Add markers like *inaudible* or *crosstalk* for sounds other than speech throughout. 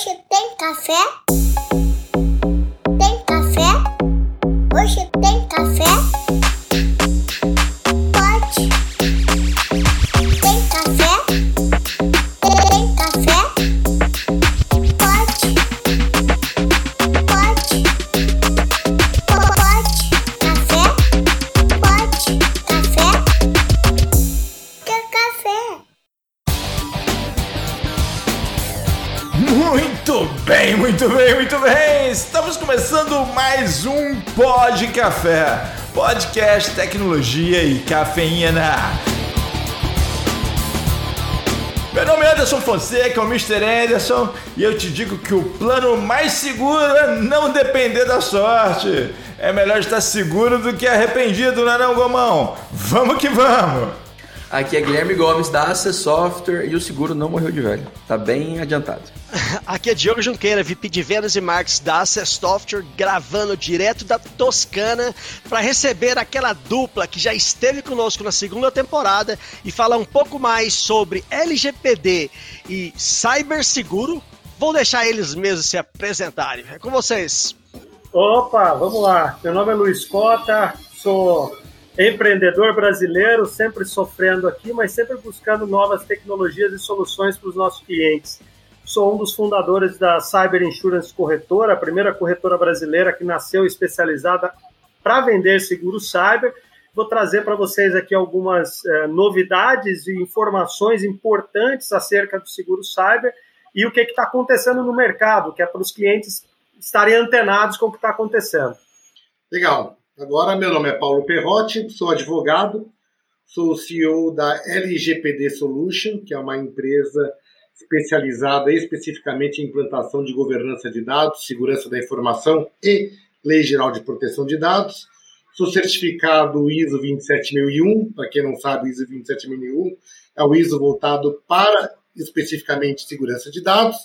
Hoje tem café? Café, podcast, tecnologia e cafeína. Meu nome é Anderson Fonseca, o Mr. Anderson, e eu te digo que o plano mais seguro é não depender da sorte. É melhor estar seguro do que arrependido, não é não, Gomão? Vamos que vamos! Aqui é Guilherme Gomes da Access Software e o seguro não morreu de velho. Tá bem adiantado. *laughs* Aqui é Diogo Junqueira, VP de Vendas e Marketing da Access Software, gravando direto da Toscana para receber aquela dupla que já esteve conosco na segunda temporada e falar um pouco mais sobre LGPD e ciberseguro. Vou deixar eles mesmos se apresentarem. É com vocês. Opa, vamos lá. Meu nome é Luiz Cota, sou empreendedor brasileiro, sempre sofrendo aqui, mas sempre buscando novas tecnologias e soluções para os nossos clientes. Sou um dos fundadores da Cyber Insurance Corretora, a primeira corretora brasileira que nasceu especializada para vender seguro cyber. Vou trazer para vocês aqui algumas eh, novidades e informações importantes acerca do seguro cyber e o que está acontecendo no mercado, que é para os clientes estarem antenados com o que está acontecendo. Legal. Agora, meu nome é Paulo Perrotti, sou advogado, sou o CEO da LGPD Solution, que é uma empresa especializada especificamente em implantação de governança de dados, segurança da informação e Lei Geral de Proteção de Dados. Sou certificado ISO 27001, para quem não sabe, ISO 27001 é o ISO voltado para especificamente segurança de dados.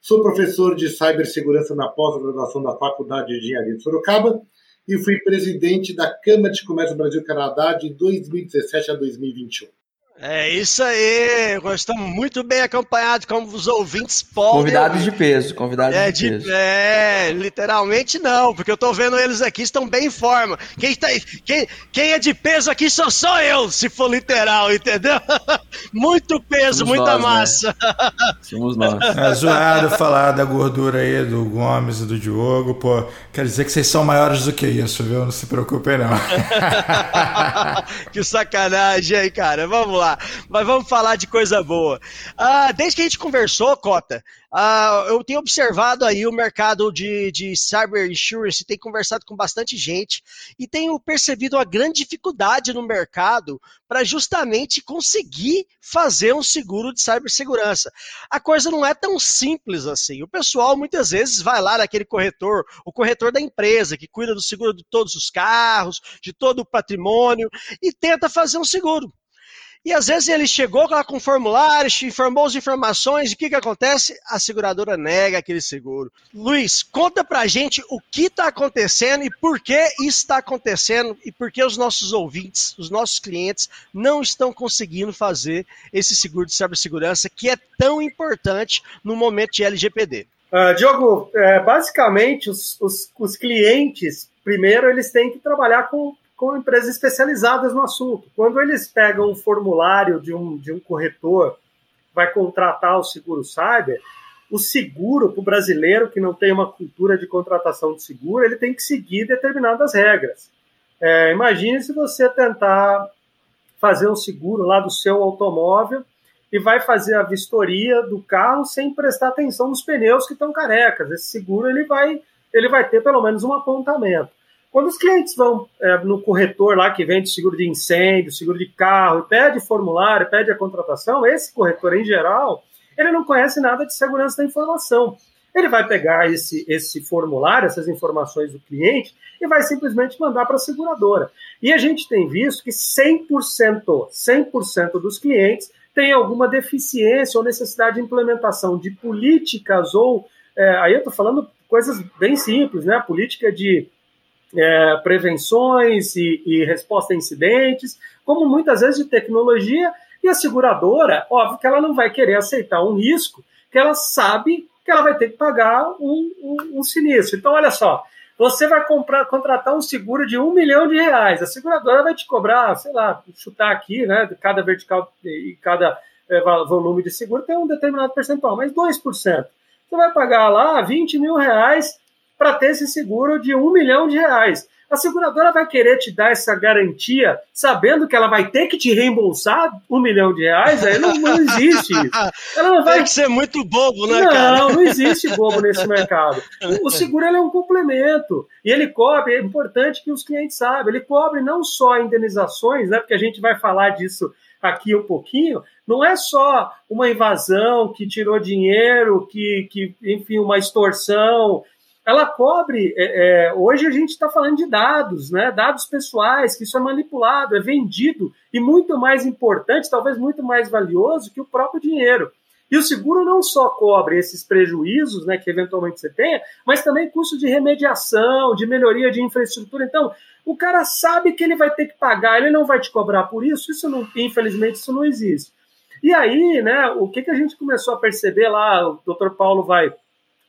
Sou professor de cibersegurança na pós-graduação da Faculdade de Engenharia de Sorocaba e fui presidente da Câmara de Comércio Brasil-Canadá de 2017 a 2021. É isso aí, nós estamos muito bem acompanhados, como os ouvintes podem. Convidados de peso, convidados É, de de- peso. é, literalmente não, porque eu tô vendo eles aqui, estão bem em forma. Quem, tá, quem, quem é de peso aqui só sou eu, se for literal, entendeu? *laughs* Muito peso, Somos muita nós, né? massa. *laughs* Somos nós. É zoado falar da gordura aí do Gomes e do Diogo, pô. Quer dizer que vocês são maiores do que isso, viu? Não se preocupem, não. *laughs* que sacanagem aí, cara. Vamos lá. Mas vamos falar de coisa boa. Ah, desde que a gente conversou, Cota, ah, eu tenho observado aí o mercado de, de cyber insurance, tenho conversado com bastante gente e tenho percebido uma grande dificuldade no mercado para justamente conseguir fazer um seguro de cibersegurança. A coisa não é tão simples assim. O pessoal muitas vezes vai lá naquele corretor, o corretor da empresa, que cuida do seguro de todos os carros, de todo o patrimônio, e tenta fazer um seguro. E às vezes ele chegou lá com um formulário, informou as informações, e o que, que acontece? A seguradora nega aquele seguro. Luiz, conta pra gente o que está acontecendo e por que isso está acontecendo e por que os nossos ouvintes, os nossos clientes, não estão conseguindo fazer esse seguro de cibersegurança que é tão importante no momento de LGPD. Ah, Diogo, é, basicamente os, os, os clientes, primeiro, eles têm que trabalhar com, com empresas especializadas no assunto. Quando eles pegam um formulário de um, de um corretor, vai contratar o seguro cyber, o seguro para o brasileiro que não tem uma cultura de contratação de seguro, ele tem que seguir determinadas regras. É, imagine se você tentar fazer um seguro lá do seu automóvel e vai fazer a vistoria do carro sem prestar atenção nos pneus que estão carecas. Esse seguro ele vai, ele vai ter pelo menos um apontamento. Quando os clientes vão é, no corretor lá que vende seguro de incêndio, seguro de carro, e pede formulário, pede a contratação, esse corretor em geral, ele não conhece nada de segurança da informação. Ele vai pegar esse, esse formulário, essas informações do cliente, e vai simplesmente mandar para a seguradora. E a gente tem visto que 100%, 100% dos clientes têm alguma deficiência ou necessidade de implementação de políticas ou, é, aí eu estou falando coisas bem simples, né? Política de é, prevenções e, e resposta a incidentes, como muitas vezes de tecnologia, e a seguradora, óbvio que ela não vai querer aceitar um risco que ela sabe que ela vai ter que pagar um, um, um sinistro. Então, olha só, você vai comprar, contratar um seguro de um milhão de reais. A seguradora vai te cobrar, sei lá, chutar aqui, né? Cada vertical e cada é, volume de seguro tem um determinado percentual, mas 2%. Você vai pagar lá 20 mil reais para ter esse seguro de um milhão de reais. A seguradora vai querer te dar essa garantia, sabendo que ela vai ter que te reembolsar um milhão de reais? Aí não, não existe isso. Ela não *laughs* vai... Tem que ser muito bobo, né, não, cara? Não, não existe bobo nesse mercado. O seguro é um complemento. E ele cobre, é importante que os clientes saibam, ele cobre não só indenizações, né? Porque a gente vai falar disso aqui um pouquinho, não é só uma invasão que tirou dinheiro, que, que enfim, uma extorsão, ela cobre. É, é, hoje a gente está falando de dados, né? Dados pessoais, que isso é manipulado, é vendido e muito mais importante, talvez muito mais valioso que o próprio dinheiro. E o seguro não só cobre esses prejuízos, né, que eventualmente você tenha, mas também custos de remediação, de melhoria de infraestrutura. Então, o cara sabe que ele vai ter que pagar, ele não vai te cobrar por isso. Isso não, infelizmente, isso não existe. E aí, né, o que, que a gente começou a perceber lá, o doutor Paulo vai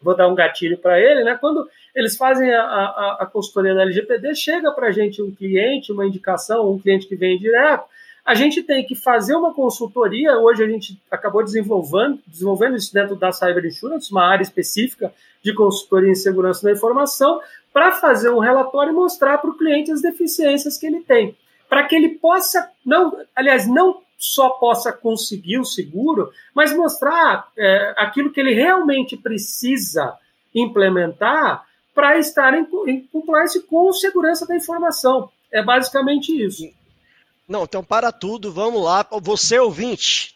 vou dar um gatilho para ele, né? Quando eles fazem a, a, a consultoria da LGPD, chega para a gente um cliente, uma indicação, um cliente que vem direto, a gente tem que fazer uma consultoria. Hoje a gente acabou desenvolvendo, desenvolvendo isso dentro da Cyber Insurance, uma área específica de consultoria em segurança da informação, para fazer um relatório e mostrar para o cliente as deficiências que ele tem, para que ele possa, não, aliás, não só possa conseguir o seguro, mas mostrar é, aquilo que ele realmente precisa implementar para estar em, em compliance com segurança da informação. É basicamente isso. Não, então para tudo, vamos lá. Você ouvinte,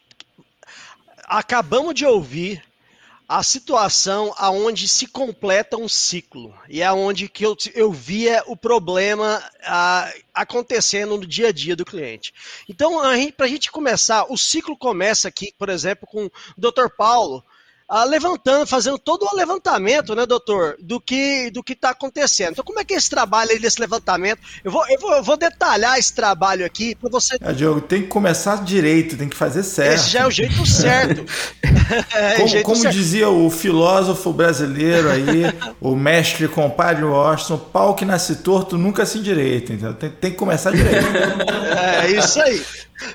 acabamos de ouvir a situação aonde se completa um ciclo e é onde que eu, eu via o problema acontecendo no dia a dia do cliente. Então, para a gente começar, o ciclo começa aqui, por exemplo, com o Dr. Paulo, levantando, fazendo todo o levantamento, né, doutor, do que do que está acontecendo. Então, como é que é esse trabalho aí desse levantamento? Eu vou, eu vou, eu vou detalhar esse trabalho aqui para você. É, Diogo, tem que começar direito, tem que fazer certo. Esse já é o jeito certo. *laughs* *laughs* é, como, jeito como certo. dizia o filósofo brasileiro aí, o mestre compadre Washington, pau que nasce torto nunca se endireita. Então tem, tem que começar direito. *laughs* é isso aí.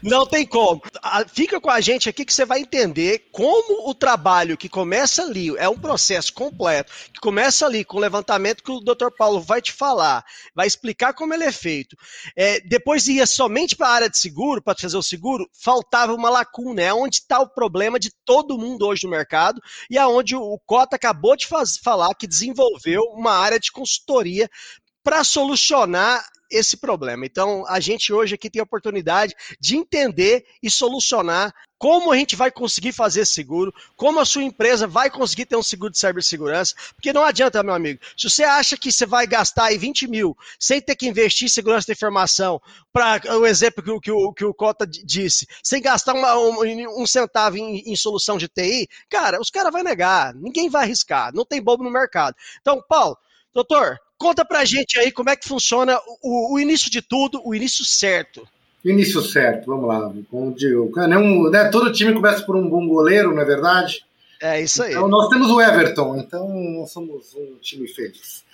Não tem como. Fica com a gente aqui que você vai entender como o trabalho que começa ali é um processo completo, que começa ali com o levantamento que o Dr. Paulo vai te falar, vai explicar como ele é feito. É, depois ia somente para a área de seguro, para fazer o seguro, faltava uma lacuna. É onde está o problema de todo mundo hoje no mercado e aonde o Cota acabou de faz, falar que desenvolveu uma área de consultoria para solucionar esse problema. Então, a gente hoje aqui tem a oportunidade de entender e solucionar como a gente vai conseguir fazer seguro, como a sua empresa vai conseguir ter um seguro de cibersegurança, porque não adianta, meu amigo, se você acha que você vai gastar aí 20 mil sem ter que investir em segurança da informação, para o exemplo que, que, o, que o Cota disse, sem gastar uma, um, um, centavo em, em, solução de TI, cara, os caras vão negar, ninguém vai arriscar, não tem bobo no mercado. Então, Paulo, doutor, Conta pra gente aí como é que funciona o, o início de tudo, o início certo. Início certo, vamos lá. Digo, né, um, né, todo time começa por um bom goleiro, não é verdade? É isso aí. Então, nós temos o Everton, então nós somos um time feliz.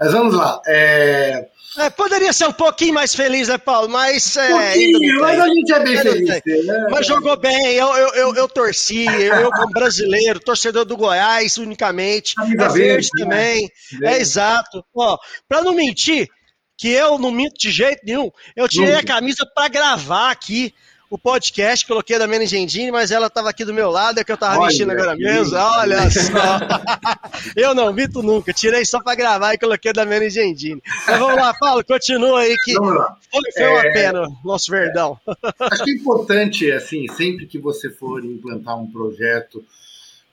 Mas vamos lá. É... É, poderia ser um pouquinho mais feliz, né, Paulo? Mas. É, pouquinho, mas a gente é bem feliz. Né? Mas jogou bem, eu, eu, eu, eu torci, eu, eu, como brasileiro, torcedor do Goiás unicamente. Camisa é verde, verde né? também. É exato. Ó, pra não mentir, que eu não minto de jeito nenhum, eu tirei a camisa para gravar aqui o podcast, coloquei da Mena Gendini, mas ela estava aqui do meu lado, é que eu estava mexendo agora mesmo. Olha só. *laughs* eu não mito nunca, tirei só para gravar e coloquei da Mena Gendini. Mas vamos lá, Paulo, continua aí que foi, foi uma é... pena, nosso verdão. *laughs* Acho que é importante, assim, sempre que você for implantar um projeto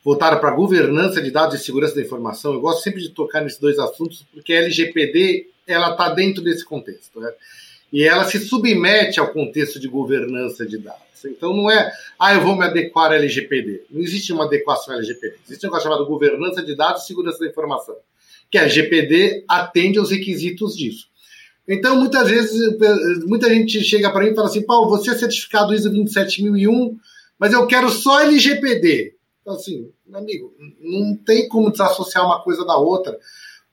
voltado para governança de dados e segurança da informação, eu gosto sempre de tocar nesses dois assuntos, porque a LGPD ela está dentro desse contexto. Né? E ela se submete ao contexto de governança de dados. Então não é, ah, eu vou me adequar à LGPD. Não existe uma adequação à LGPD. Existe um negócio chamado governança de dados e segurança da informação, que a LGPD atende aos requisitos disso. Então, muitas vezes, muita gente chega para mim e fala assim, Paulo, você é certificado ISO 27001, mas eu quero só LGPD. Então, assim, amigo, não tem como desassociar uma coisa da outra.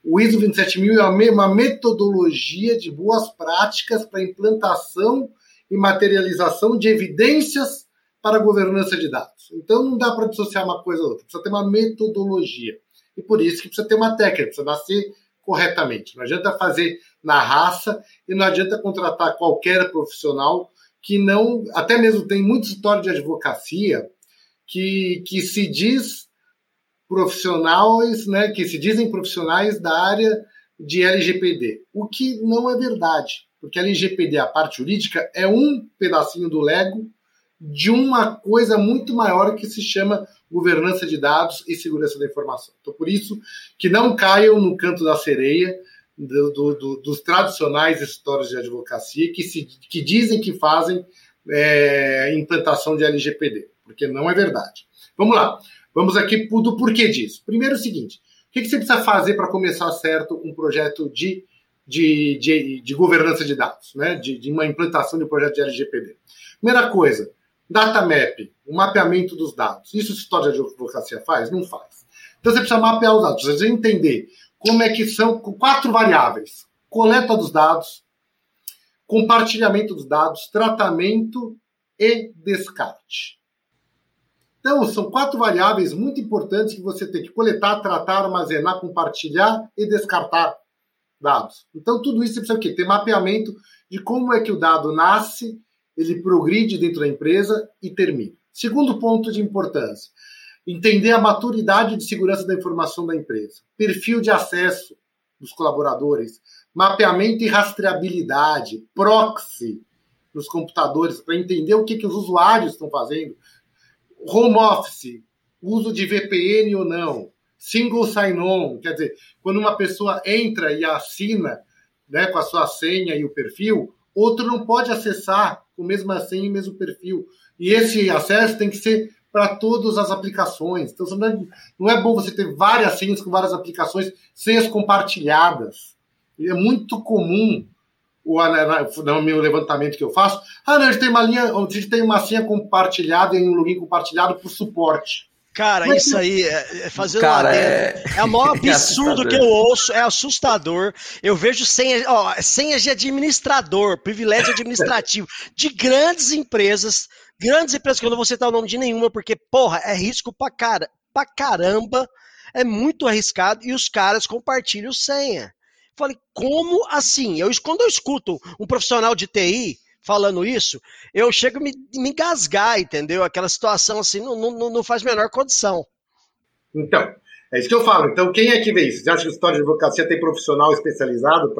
O ISO 27000 é uma metodologia de boas práticas para implantação e materialização de evidências para a governança de dados. Então não dá para dissociar uma coisa da outra, precisa ter uma metodologia. E por isso que precisa ter uma técnica, precisa nascer corretamente. Não adianta fazer na raça e não adianta contratar qualquer profissional que não, até mesmo tem muita história de advocacia que, que se diz profissionais, né, que se dizem profissionais da área de LGPD, o que não é verdade, porque a LGPD, a parte jurídica, é um pedacinho do Lego de uma coisa muito maior que se chama governança de dados e segurança da informação. Então, por isso que não caiam no canto da sereia do, do, do, dos tradicionais escritórios de advocacia que, se, que dizem que fazem é, implantação de LGPD, porque não é verdade. Vamos lá. Vamos aqui do porquê disso. Primeiro é o seguinte: o que, você precisa fazer para começar certo um projeto de, de, de, de governança de dados, né? De, de, uma implantação de um projeto de LGPD? Primeira coisa, data map, o mapeamento dos dados. Isso o história de advocacia faz? Não faz. Então você precisa mapear os dados, você precisa entender como é que são quatro variáveis: coleta dos dados, compartilhamento dos dados, tratamento e descarte. Então, são quatro variáveis muito importantes que você tem que coletar, tratar, armazenar, compartilhar e descartar dados. Então, tudo isso você precisa o quê? ter mapeamento de como é que o dado nasce, ele progride dentro da empresa e termina. Segundo ponto de importância, entender a maturidade de segurança da informação da empresa, perfil de acesso dos colaboradores, mapeamento e rastreabilidade, proxy nos computadores, para entender o que, que os usuários estão fazendo, home office, uso de VPN ou não, single sign-on, quer dizer, quando uma pessoa entra e assina né, com a sua senha e o perfil, outro não pode acessar com a mesma senha e mesmo perfil. E esse acesso tem que ser para todas as aplicações. Então, não é bom você ter várias senhas com várias aplicações, senhas compartilhadas. É muito comum o, no meu levantamento que eu faço, ah, não, a gente tem uma linha, a gente tem uma senha compartilhada em um login compartilhado por suporte. Cara, Mas, isso aí, é, é fazendo Cara, lá é... é o maior *laughs* é absurdo é que eu ouço, é assustador. Eu vejo senhas, ó, senhas de administrador, privilégio administrativo, *laughs* de grandes empresas, grandes empresas que eu não vou citar o nome de nenhuma, porque, porra, é risco pra, cara, pra caramba, é muito arriscado, e os caras compartilham senha. Falei, como assim? Eu, quando eu escuto um profissional de TI falando isso, eu chego a me, me engasgar, entendeu? Aquela situação assim não, não, não faz menor condição. Então, é isso que eu falo. Então, quem é que vê isso? Você acha que o história de advocacia tem profissional especializado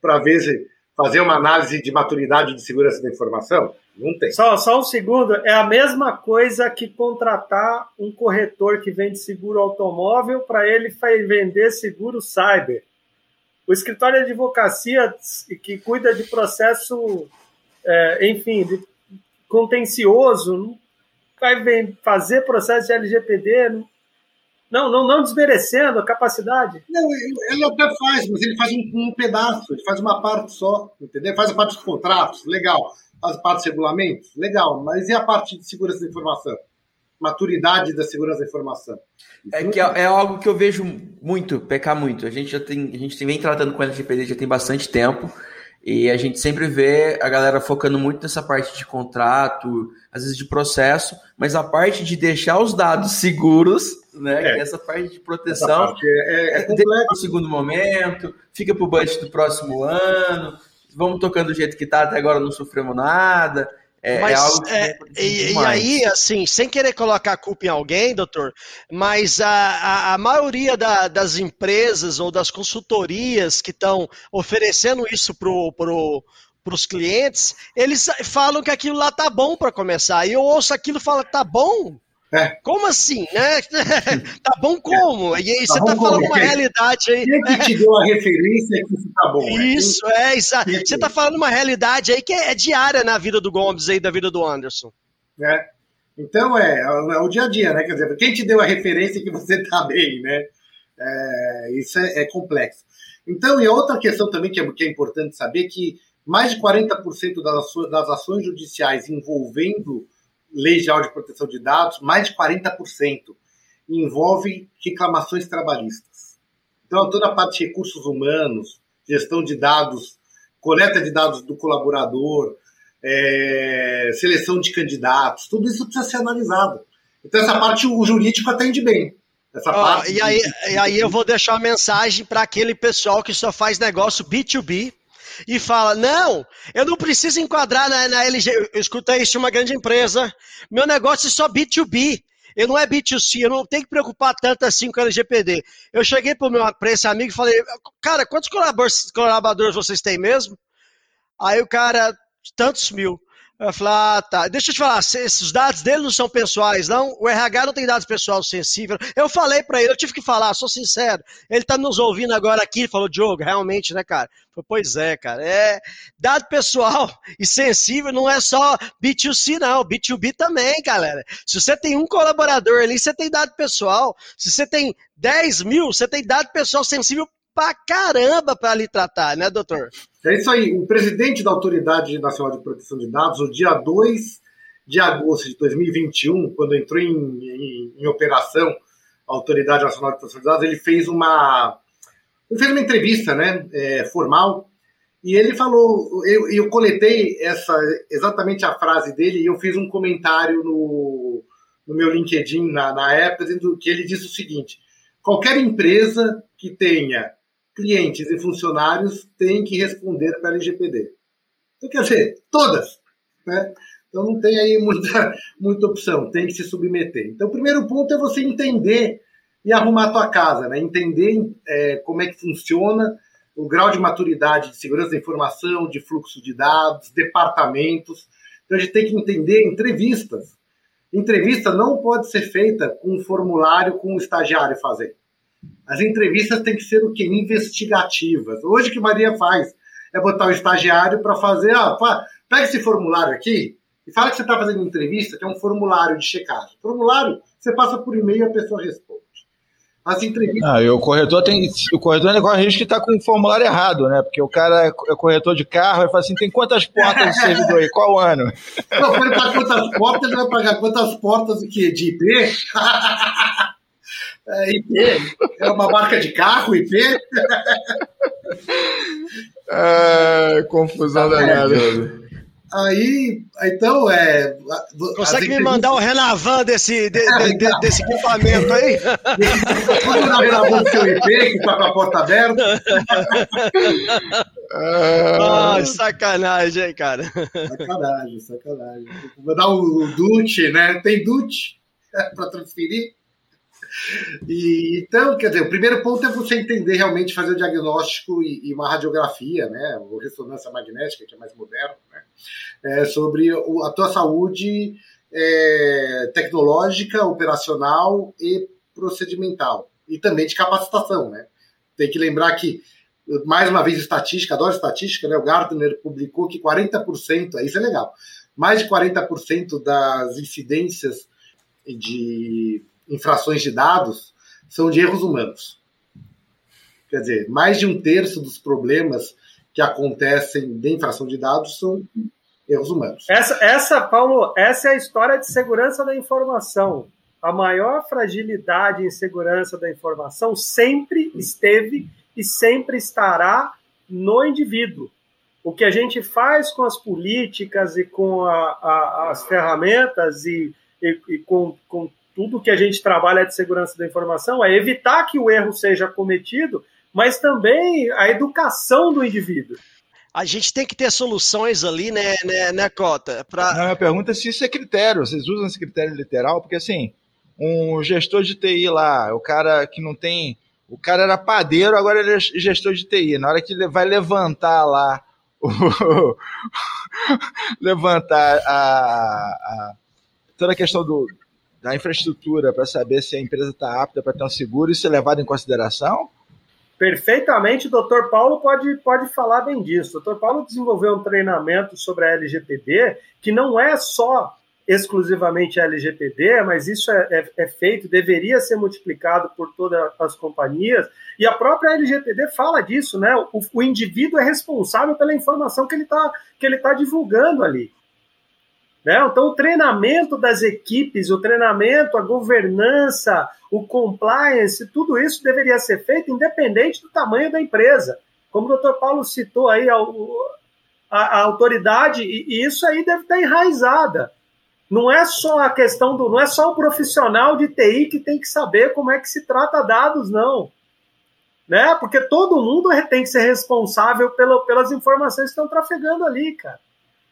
para ver se fazer uma análise de maturidade de segurança da informação? Não tem. Só, só um segundo, é a mesma coisa que contratar um corretor que vende seguro automóvel para ele vender seguro cyber. O escritório de advocacia que cuida de processo, é, enfim, de contencioso, vai fazer processo de LGPD, não, não, não desmerecendo a capacidade. Não, ele até faz, mas ele faz um, um, pedaço, ele faz uma parte só, entendeu? Faz a parte dos contratos, legal. Faz a parte dos regulamentos, legal. Mas e a parte de segurança da informação? Maturidade da segurança da informação? É que é, é, algo que eu vejo muito, pecar muito. A gente já tem, a gente vem tratando com o LGPD já tem bastante tempo. E a gente sempre vê a galera focando muito nessa parte de contrato, às vezes de processo, mas a parte de deixar os dados seguros, né? É. Essa parte de proteção parte é, é, é no segundo momento, fica para o budget do próximo ano, vamos tocando do jeito que está, até agora não sofremos nada. É, é, mas, algo é, e, e, aí, assim, sem querer colocar a culpa em alguém, doutor, mas a, a, a maioria da, das empresas ou das consultorias que estão oferecendo isso pro, pro, para os clientes, eles falam que aquilo lá tá bom para começar. E eu ouço aquilo e falo, tá bom? É. Como assim, né? *laughs* tá bom como? E aí tá você tá falando como? uma realidade aí. Quem é que *laughs* te deu a referência que isso tá bom? Isso, é, exato. Você tá falando uma realidade aí que é, é, diária na vida do Gomes aí, da vida do Anderson. É. Então é, é o dia a dia, né? Quer dizer, quem te deu a referência que você tá bem, né? É, isso é, é, complexo. Então, e outra questão também que é, que é importante saber que mais de 40% das das ações judiciais envolvendo Lei Geral de Proteção de Dados, mais de 40%. envolve reclamações trabalhistas. Então, toda a parte de recursos humanos, gestão de dados, coleta de dados do colaborador, é, seleção de candidatos, tudo isso precisa ser analisado. Então, essa parte o jurídico atende bem. Essa parte e, aí, e aí eu vou deixar uma mensagem para aquele pessoal que só faz negócio B2B e fala: não, eu não preciso enquadrar na, na LG. Eu escutei isso de uma grande empresa. Meu negócio é só B2B. Eu não é B2C, eu não tenho que preocupar tanto assim com o LGPD. Eu cheguei para esse amigo e falei, cara, quantos colaboradores vocês têm mesmo? Aí o cara, tantos mil. Eu falei, ah, tá. Deixa eu te falar, esses dados dele não são pessoais, não. O RH não tem dados pessoais sensíveis. Eu falei para ele, eu tive que falar, sou sincero. Ele tá nos ouvindo agora aqui, falou, Diogo, realmente, né, cara? Falei, pois é, cara. É, dado pessoal *laughs* e sensível não é só B2C, não. B2B também, galera. Se você tem um colaborador ali, você tem dado pessoal. Se você tem 10 mil, você tem dado pessoal sensível pra caramba para lhe tratar, né, doutor? É isso aí. O presidente da Autoridade Nacional de Proteção de Dados, no dia 2 de agosto de 2021, quando entrou em, em, em operação a Autoridade Nacional de Proteção de Dados, ele fez uma, ele fez uma entrevista né, é, formal e ele falou, eu, eu coletei essa exatamente a frase dele e eu fiz um comentário no, no meu LinkedIn na, na época, dizendo que ele disse o seguinte: qualquer empresa que tenha clientes e funcionários têm que responder para a LGPD. Então, quer dizer, todas. Né? Então não tem aí muita, muita opção, tem que se submeter. Então o primeiro ponto é você entender e arrumar a tua casa, né? entender é, como é que funciona o grau de maturidade de segurança da informação, de fluxo de dados, departamentos. Então a gente tem que entender entrevistas. Entrevista não pode ser feita com um formulário com o um estagiário fazendo. As entrevistas têm que ser o quê? Investigativas. Hoje o que Maria faz é botar o estagiário para fazer, ah, pega esse formulário aqui e fala que você está fazendo entrevista, que é um formulário de checagem. Formulário, você passa por e-mail e a pessoa responde. As entrevistas. Ah, e o corretor tem. O corretor ainda corre risco de estar tá com o formulário errado, né? Porque o cara é corretor de carro e fala assim: tem quantas portas de servidor aí? Qual ano? *laughs* Não, se ele pagar quantas portas, ele vai pagar quantas portas de quê? De IP? *laughs* É, IP? É uma marca de carro, IP? É, confusão da galera. Aí, então, é. Consegue me mandar o Renavan desse, de, de, de, *laughs* desse equipamento aí? Pode dar o Renavan do seu IP, que tá com a porta aberta? *laughs* Ah, sacanagem, hein, cara? Sacanagem, sacanagem. Vou dar o Dutch, né? Tem Dutch *laughs* para transferir? *laughs* E, então, quer dizer, o primeiro ponto é você entender realmente, fazer o diagnóstico e, e uma radiografia, né, ou ressonância magnética, que é mais moderno, né, é, sobre o, a tua saúde é, tecnológica, operacional e procedimental. E também de capacitação, né. Tem que lembrar que, mais uma vez, estatística, adoro estatística, né, o Gartner publicou que 40%, isso é legal, mais de 40% das incidências de infrações de dados são de erros humanos. Quer dizer, mais de um terço dos problemas que acontecem de infração de dados são erros humanos. Essa, essa, Paulo, essa é a história de segurança da informação. A maior fragilidade em segurança da informação sempre esteve e sempre estará no indivíduo. O que a gente faz com as políticas e com a, a, as ferramentas e, e, e com, com tudo que a gente trabalha de segurança da informação é evitar que o erro seja cometido, mas também a educação do indivíduo. A gente tem que ter soluções ali, né, né, né Cota? Pra... Não, a pergunta é se isso é critério. Vocês usam esse critério literal? Porque assim, um gestor de TI lá, o cara que não tem. O cara era padeiro, agora ele é gestor de TI. Na hora que ele vai levantar lá o, *laughs* levantar a, a, toda a questão do, da infraestrutura para saber se a empresa está apta para ter um seguro, isso é levado em consideração? Perfeitamente, doutor Paulo pode, pode falar bem disso. O doutor Paulo desenvolveu um treinamento sobre a LGPD que não é só exclusivamente a LGPD, mas isso é, é, é, feito, deveria ser multiplicado por todas as companhias, e a própria LGPD fala disso, né? O, o indivíduo é responsável pela informação que ele está tá divulgando ali. Né? Então, o treinamento das equipes, o treinamento, a governança, o compliance, tudo isso deveria ser feito independente do tamanho da empresa. Como o doutor Paulo citou aí, a, a, a autoridade, e, isso aí deve estar enraizada. Não é só a questão do. Não é só o profissional de TI que tem que saber como é que se trata dados, não. Né? Porque todo mundo tem que ser responsável pelo, pelas informações que estão trafegando ali, cara.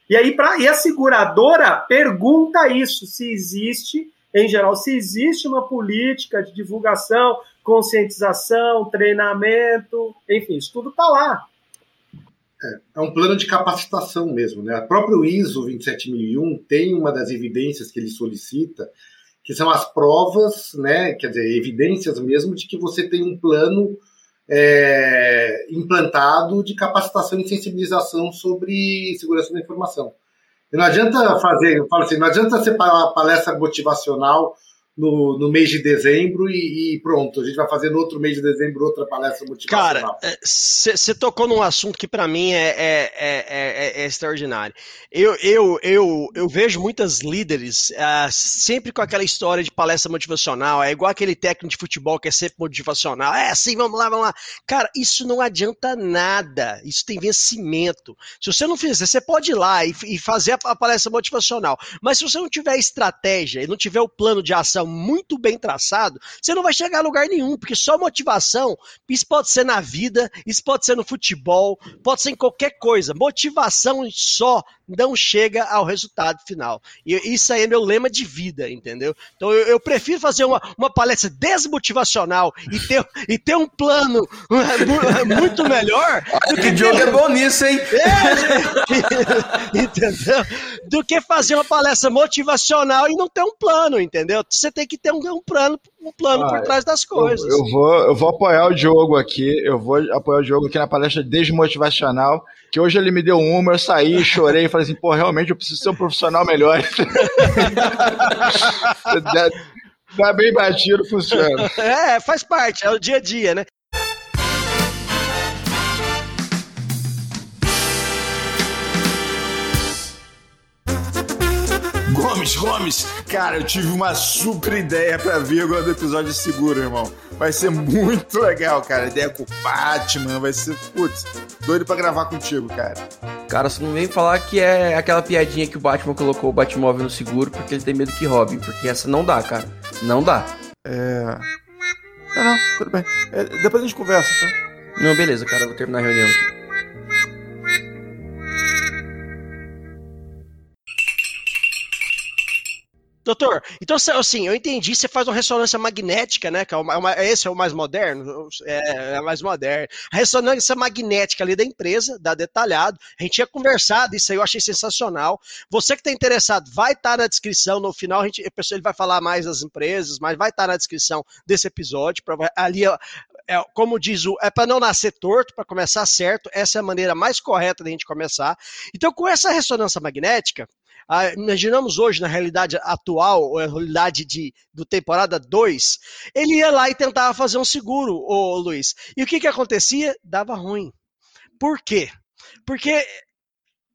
E aí, pra, e a seguradora pergunta isso: se existe, em geral, se existe uma política de divulgação, conscientização, treinamento, enfim, isso tudo está lá. É, é, um plano de capacitação mesmo. Né? O próprio ISO 27001 tem uma das evidências que ele solicita, que são as provas, né, quer dizer, evidências mesmo de que você tem um plano é, implantado de capacitação e sensibilização sobre segurança da informação. E não adianta fazer, eu falo assim, não adianta ser palestra motivacional no, no mês de dezembro e, e, pronto, a gente vai fazer no outro mês de dezembro outra palestra motivacional. Cara, você é, tocou num assunto que para mim é, é, é, é, extraordinário. Eu, eu, eu, eu vejo muitas líderes uh, sempre com aquela história de palestra motivacional, é igual aquele técnico de futebol que é sempre motivacional, é assim, vamos lá, vamos lá. Cara, isso não adianta nada, isso tem vencimento. Se você não fizer, você pode ir lá e, e fazer a, a palestra motivacional, mas se você não tiver estratégia e não tiver o plano de ação muito bem traçado, você não vai chegar a lugar nenhum, porque só motivação, isso pode ser na vida, isso pode ser no futebol, pode ser em qualquer coisa. Motivação só não chega ao resultado final. E isso aí é meu lema de vida, entendeu? Então eu, eu prefiro fazer uma, uma palestra desmotivacional e ter, e ter um plano *laughs* muito melhor. Do que o Diogo ter... é bom nisso, hein? É, *laughs* entendeu? Do que fazer uma palestra motivacional e não ter um plano, entendeu? Você tem que ter um, um plano, um plano ah, por trás das coisas. Eu, eu, vou, eu vou apoiar o Diogo aqui, eu vou apoiar o Diogo aqui na palestra desmotivacional, que hoje ele me deu uma, eu saí, chorei, falei assim, pô, realmente eu preciso ser um profissional melhor. Dá *laughs* bem batido, funciona. É, faz parte, é o dia a dia, né? Gomes, Gomes, cara, eu tive uma super ideia pra vírgula do episódio seguro, irmão. Vai ser muito legal, cara. Ideia com o Batman, vai ser, putz, doido pra gravar contigo, cara. Cara, você não vem falar que é aquela piadinha que o Batman colocou o Batmóvel no seguro porque ele tem medo que roube, porque essa não dá, cara. Não dá. É. Não, não, tudo bem. É, depois a gente conversa, tá? Não, beleza, cara, eu vou terminar a reunião aqui. Doutor, então assim, eu entendi, você faz uma ressonância magnética, né? Que é uma, é esse é o mais moderno, é, é mais moderno. A ressonância magnética ali da empresa, da detalhado. A gente tinha conversado, isso aí eu achei sensacional. Você que está interessado, vai estar tá na descrição. No final, a gente, ele vai falar mais das empresas, mas vai estar tá na descrição desse episódio. Pra, ali, é, como diz o, é para não nascer torto, para começar certo. Essa é a maneira mais correta da gente começar. Então, com essa ressonância magnética, ah, imaginamos hoje, na realidade atual, ou a realidade de, do temporada 2, ele ia lá e tentava fazer um seguro, ô Luiz. E o que, que acontecia? Dava ruim. Por quê? Porque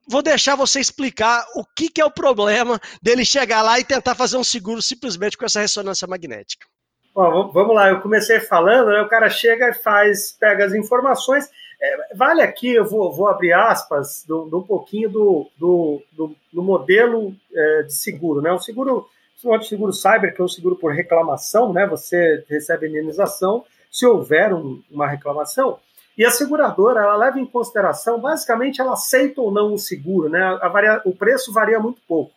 vou deixar você explicar o que, que é o problema dele chegar lá e tentar fazer um seguro simplesmente com essa ressonância magnética. Bom, vamos lá, eu comecei falando, né, o cara chega e faz, pega as informações, é, vale aqui, eu vou, vou abrir aspas, do, do um pouquinho do, do, do, do modelo é, de seguro. Né? O seguro, o seguro cyber, que é um seguro por reclamação, né? você recebe indenização se houver um, uma reclamação. E a seguradora, ela leva em consideração, basicamente, ela aceita ou não o seguro, né? A varia, o preço varia muito pouco.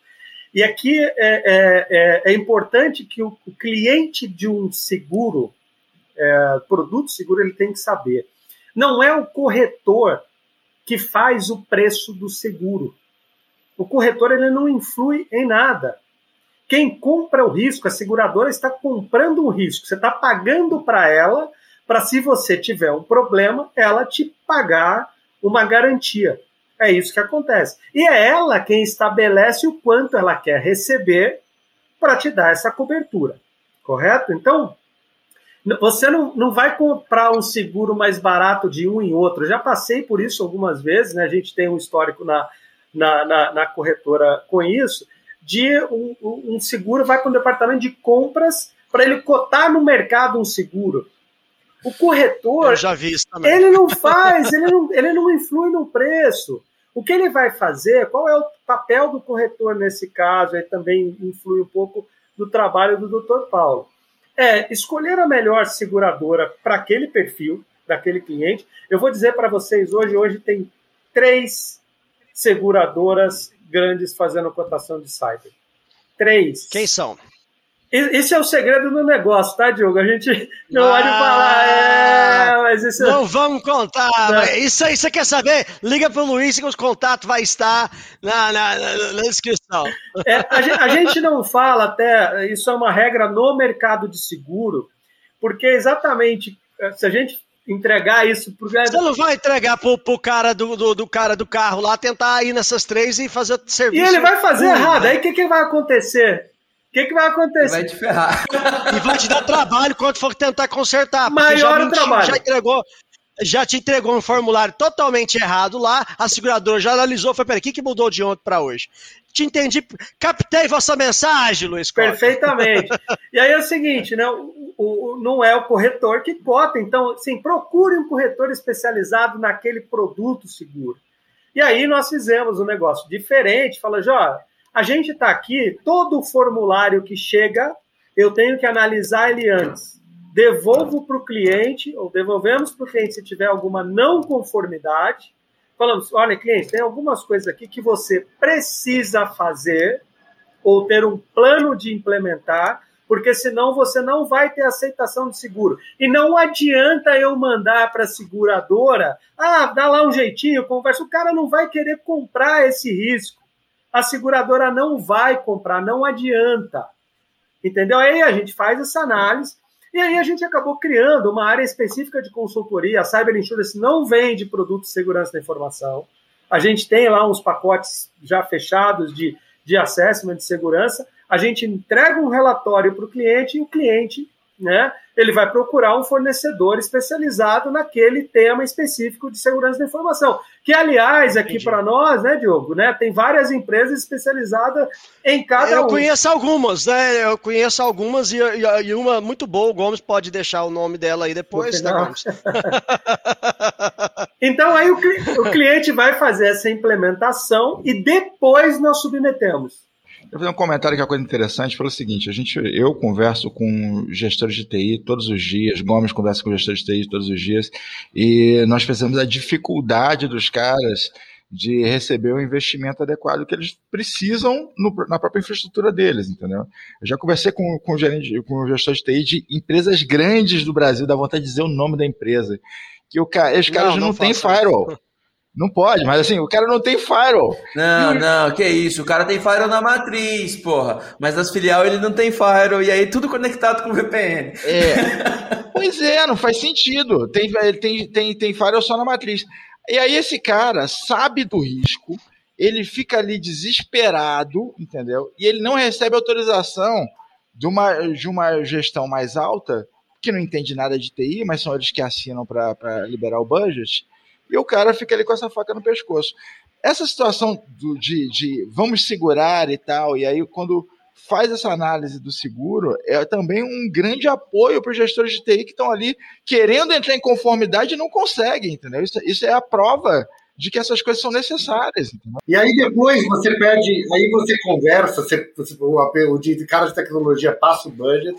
E aqui é, é, é, é importante que o, o, cliente de um seguro, é, produto seguro, ele tem que saber não é o corretor que faz o preço do seguro. O corretor ele não influi em nada. Quem compra o risco, a seguradora está comprando um risco. Você está pagando para ela, para se você tiver um problema, ela te pagar uma garantia. É isso que acontece. E é ela quem estabelece o quanto ela quer receber para te dar essa cobertura. Correto? Então, você não, não vai comprar um seguro mais barato de um em outro. Eu já passei por isso algumas vezes, né? A gente tem um histórico na, na, na, na corretora com isso. de um, um seguro vai para um departamento de compras para ele cotar no mercado um seguro. O corretor, Eu já vi isso também. ele não *laughs* faz, ele não, ele não influi no preço. O que ele vai fazer, qual é o papel do corretor nesse caso, aí também influi um pouco do trabalho do Dr. Paulo. É escolher a melhor seguradora para aquele perfil, daquele cliente. Eu vou dizer para vocês hoje, hoje tem três seguradoras grandes fazendo cotação de cyber. Três. Quem são? E- Esse é o segredo do negócio, tá, Diogo? A gente não Ah, pode falar, é, mas isso Não vamos contar. Mas Isso aí, você quer saber? Liga pro Luiz que os contatos vai estar na, na, na- descrição. É, a, a gente não fala até, isso é uma regra no mercado de seguro, porque exatamente eh, se a gente entregar isso porque Você não vai entregar pro, pro cara do, do, do cara do carro lá tentar ir nessas três e fazer e serviço. ele vai fazer errado, né? aí o que, que vai acontecer? O que, que vai acontecer? Vai te ferrar. E vai te dar trabalho quando for tentar consertar. Maior já mentiu, trabalho. Já entregou. Já te entregou um formulário totalmente errado lá, a seguradora já analisou, foi, peraí, o que, que mudou de ontem para hoje? Te entendi, captei vossa mensagem, Luiz Costa. Perfeitamente. E aí é o seguinte, né? O, o- o- não é o corretor que cota, então, assim, procure um corretor especializado naquele produto seguro. E aí nós fizemos um negócio diferente, fala, Jó, a gente está aqui, todo formulário que chega, eu tenho que analisar ele antes. Devolvo para o cliente, ou devolvemos para o cliente se tiver alguma não conformidade. Falamos, olha, cliente, tem algumas coisas aqui que você precisa fazer ou ter um plano de implementar, porque senão você não vai ter aceitação de seguro. E não adianta eu mandar para a seguradora, ah, dá lá um jeitinho, conversa. O cara não vai querer comprar esse risco. A seguradora não vai comprar, não adianta. Entendeu? Aí a gente faz essa análise e aí a gente acabou criando uma área específica de consultoria. A Cyber Insurance não vende produtos de segurança da informação. A gente tem lá uns pacotes já fechados de, de assessment de segurança. A gente entrega um relatório para o cliente e o cliente, né, ele vai procurar um fornecedor especializado naquele tema específico de segurança da informação. Que, aliás, aqui para nós, né, Diogo, né, tem várias empresas especializadas em cada Eu um. conheço algumas, né? Eu conheço algumas e, e- e uma muito boa. O Gomes pode deixar o nome dela aí depois, né. Gomes? *laughs* Então aí o, cli- o cliente vai fazer essa implementação e depois nós submetemos. Eu vou fazer um comentário que é uma coisa interessante pelo seguinte, a gente, eu converso com gestores de TI todos os dias, Gomes conversa com gestores de TI todos os dias, e nós percebemos a dificuldade dos caras de receber o investimento adequado que eles precisam no- na própria infraestrutura deles, entendeu? Eu já conversei com, com, gerente, com o gestor de TI de empresas grandes do Brasil, dá vontade de dizer o nome da empresa, que o os caras Não, não, não têm firewall. *laughs* Não pode, mas assim, o cara não tem firewall. Não, não, que isso. O cara tem firewall na matriz, porra. Mas nas filial ele não tem firewall. E aí tudo conectado com VPN. É. *laughs* pois é, não faz sentido. Tem, tem, tem, tem firewall só na matriz. E aí esse cara sabe do risco, ele fica ali desesperado, entendeu? E ele não recebe autorização de uma, de uma gestão mais alta, que não entende nada de TI, mas são eles que assinam para liberar o budget, e o cara fica ali com essa faca no pescoço. Essa situação do- de, de vamos segurar e tal, e aí quando faz essa análise do seguro, é também um grande apoio para os gestores de TI que estão ali querendo entrar em conformidade e não conseguem, entendeu? Isso, isso é a prova de que essas coisas são necessárias. Entendeu? E aí depois você pede, aí você conversa, você, você- o, o, de- cara de tecnologia passa o budget,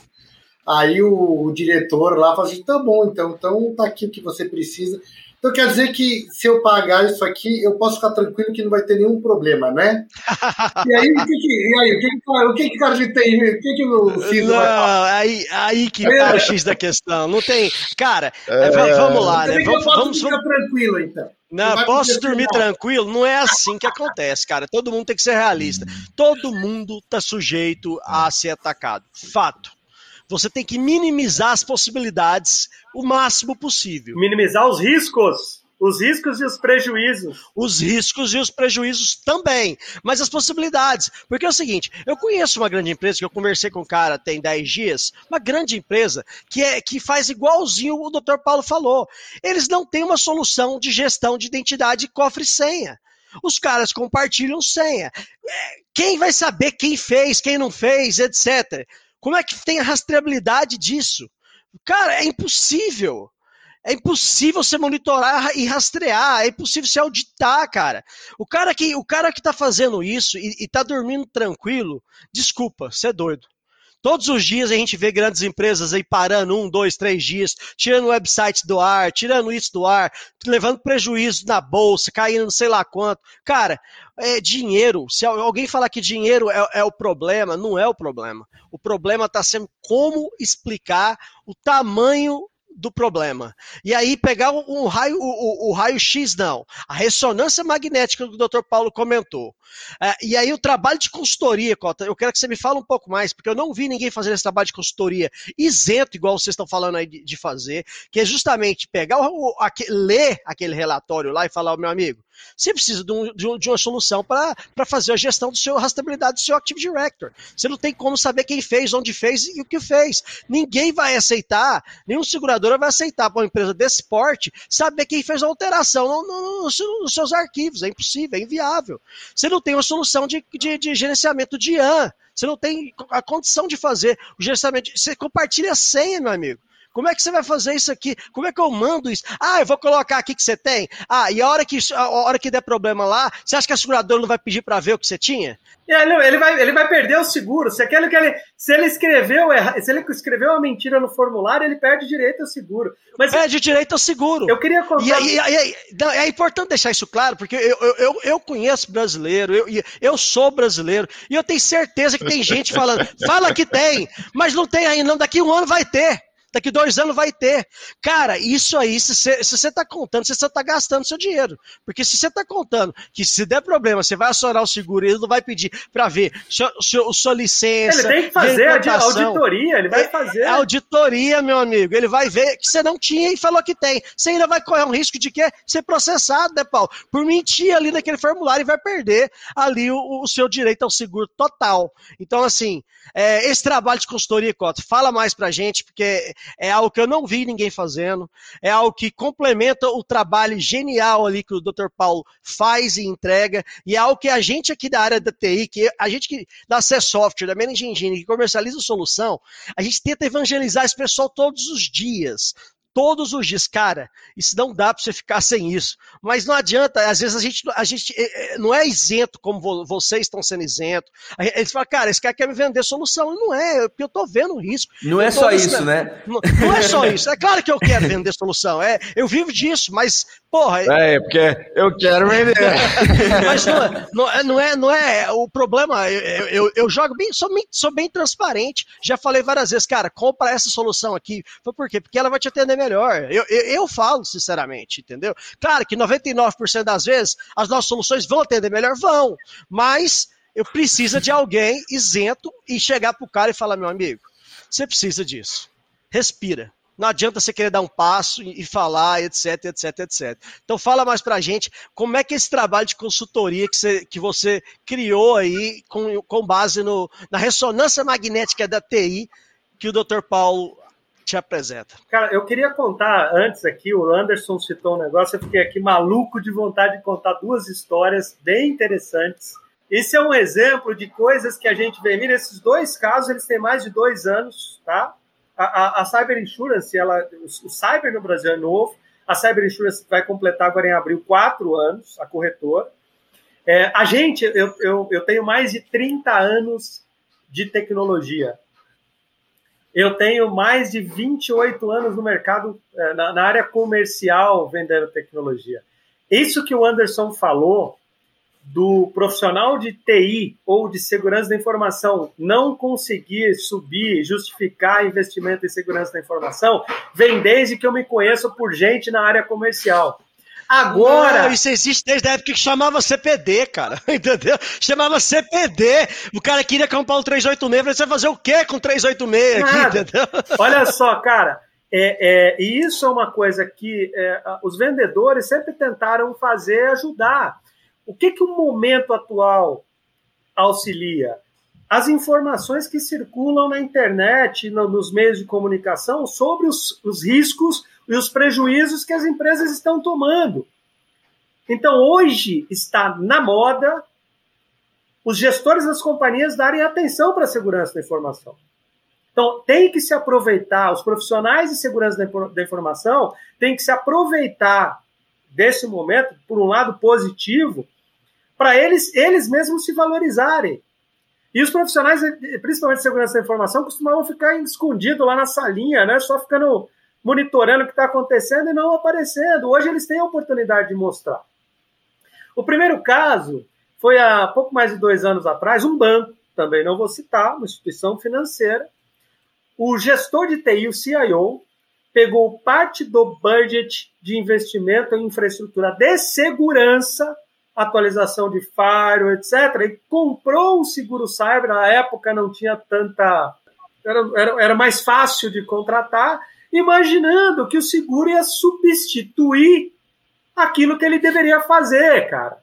aí o, o diretor lá fala assim, tá bom, então, então tá aqui o que você precisa. Então quer dizer que se eu pagar isso aqui, eu posso ficar tranquilo que não vai ter nenhum problema, né? E aí, o que que, e aí, o que que, o que que cara de TI, o que que o CISO Não, vai falar? aí, aí que tá o X da questão. Não tem. Cara, é, va- vamos lá, né? Vamos, posso vamos, ficar tranquilo, então. Não, posso dormir tranquilo? Não é assim que acontece, cara. Todo mundo tem que ser realista. Todo mundo tá sujeito a ser atacado. Fato. Você tem que minimizar as possibilidades o máximo possível. Minimizar os riscos, os riscos e os prejuízos. Os riscos e os prejuízos também, mas as possibilidades. Porque é o seguinte, eu conheço uma grande empresa que eu conversei com o cara tem 10 dias, uma grande empresa que, é, que faz igualzinho o Dr. Paulo falou. Eles não têm uma solução de gestão de identidade cofre e senha. Os caras compartilham senha. É, quem vai saber quem fez, quem não fez, etc. Como é que tem a rastreabilidade disso? Cara, é impossível. É impossível você monitorar e rastrear, é impossível você auditar, cara. O cara que, o cara que tá fazendo isso e, e tá dormindo tranquilo, desculpa, você é doido. Todos os dias a gente vê grandes empresas aí parando um, dois, três dias, tirando o website do ar, tirando isso do ar, levando prejuízo na bolsa, caindo não sei lá quanto. Cara, é dinheiro. Se alguém falar que dinheiro é, é o problema, não é o problema. O problema está sendo como explicar o tamanho do problema. E aí pegar um raio, o, o, o raio X não, a ressonância magnética que o Dr. Paulo comentou. É, e aí o trabalho de consultoria, Cota, eu quero que você me fale um pouco mais, porque eu não vi ninguém fazer esse trabalho de consultoria isento, igual vocês estão falando aí de, de fazer, que é justamente pegar o, aqui, ler aquele relatório lá e falar, meu amigo, você precisa de, um, de, um, de uma solução para fazer a gestão do seu rastreabilidade do seu Active Director. Você não tem como saber quem fez, onde fez e o que fez. Ninguém vai aceitar, nenhum seguradora vai aceitar para uma empresa desse porte saber quem fez a alteração no, no, no, nos seus arquivos. É impossível, é inviável. Você não tem uma solução de, de, de gerenciamento de IAM. Você não tem a condição de fazer o gerenciamento. Você compartilha a senha, meu amigo. Como é que você vai fazer isso aqui? Como é que eu mando isso? Ah, eu vou colocar aqui que você tem. Ah, e a hora que, a hora que der problema lá, você acha que a seguradora não vai pedir para ver o que você tinha? Ele, ele, vai, ele vai perder o seguro. Se, aquele que ele, se ele escreveu se ele escreveu uma mentira no formulário, ele perde direito ao seguro. Mas perde direito ao seguro. Eu queria contar. E, e, e, é importante deixar isso claro, porque eu, eu, eu conheço brasileiro, eu, eu sou brasileiro, e eu tenho certeza que tem *laughs* gente falando, fala que tem, mas não tem ainda, não, daqui um ano vai ter. Daqui dois anos vai ter. Cara, isso aí, se você está contando, você está gastando seu dinheiro. Porque se você está contando que se der problema, você vai acionar o seguro e ele não vai pedir para ver sua, sua, sua, licença. Ele tem que fazer a auditoria, ele vai fazer. É, auditoria, meu amigo. Ele vai ver que você não tinha e falou que tem. Você ainda vai correr um risco de quê? Ser processado, né, Paulo? Por mentir ali naquele formulário e vai perder ali o, o seu direito ao seguro total. Então, assim, é, esse trabalho de consultoria, Cota, fala mais pra gente, porque é algo que eu não vi ninguém fazendo, é algo que complementa o trabalho genial ali que o Dr. Paulo faz e entrega, e é algo que a gente aqui da área da TI, que a gente que da C Software, da Managing Engine, que comercializa a solução, a gente tenta evangelizar esse pessoal todos os dias todos os dias. Cara, isso não dá para você ficar sem isso. Mas não adianta, às vezes a gente, a gente é, é, não é isento como vocês estão sendo isentos. Eles falam, cara, esse cara quer me vender solução. Não é, porque eu tô vendo o risco. Não é só isso, né? Não, não, é só isso. É claro que eu quero vender solução. É, eu vivo disso, mas, porra. É, porque eu quero vender. *laughs* mas não, é, não, é, não, é, não é o problema. Eu, eu, eu jogo bem, sou bem, sou bem transparente. Já falei várias vezes, cara, compra essa solução aqui. Foi por quê? Porque ela vai te atender melhor. Eu, eu, eu falo, sinceramente, entendeu? Claro que 99% das vezes as nossas soluções vão atender melhor, vão. Mas eu preciso de alguém isento e chegar pro cara e falar, meu amigo, você precisa disso. Respira. Não adianta você querer dar um passo e falar, etc, etc, etc. Então fala mais pra gente como é que é esse trabalho de consultoria que você, que você criou aí com, com base no, na ressonância magnética da TI que o Dr. Paulo te apresenta. Cara, eu queria contar antes aqui, o Anderson citou um negócio, eu fiquei aqui maluco de vontade de contar duas histórias bem interessantes. Esse é um exemplo de coisas que a gente vê. Mira, esses dois casos, eles têm mais de dois anos, tá? A, a, Cyber Insurance, ela, o, o Cyber no Brasil é novo, a Cyber Insurance vai completar agora em abril quatro anos, a corretora. É, a gente, eu, eu, eu tenho mais de 30 anos de tecnologia. Eu tenho mais de 28 anos no mercado, eh, na, na área comercial, vendendo tecnologia. Isso que o Anderson falou do profissional de TI ou de segurança da informação não conseguir subir, justificar investimento em segurança da informação, vem desde que eu me conheço por gente na área comercial. Agora. Não, isso existe desde a época que chamava CPD, cara. *laughs* Entendeu? Chamava CPD. O cara queria comprar um 386, você vai fazer o quê com 386 aqui, Nada. entendeu? Olha *laughs* só, cara. É, é, e isso é uma coisa que é, os vendedores sempre tentaram fazer ajudar. O que, que o momento atual auxilia? As informações que circulam na internet, no, nos meios de comunicação, sobre os, os riscos e os prejuízos que as empresas estão tomando. Então, hoje está na moda os gestores das companhias darem atenção para a segurança da informação. Então, tem que se aproveitar, os profissionais de segurança da informação têm que se aproveitar desse momento, por um lado positivo, para eles, eles mesmos se valorizarem. E os profissionais, principalmente de segurança da informação, costumavam ficar escondidos lá na salinha, né? Só ficando monitorando o que está acontecendo e não aparecendo. Hoje eles têm a oportunidade de mostrar. O primeiro caso foi há pouco mais de dois anos atrás, um banco, também não vou citar, uma instituição financeira. O gestor de TI, o CIO, pegou parte do budget de investimento em infraestrutura de segurança atualização de firewall, etc., e comprou um seguro cyber, na época não tinha tanta. Era, era, era mais fácil de contratar, imaginando que o seguro ia substituir aquilo que ele deveria fazer, cara.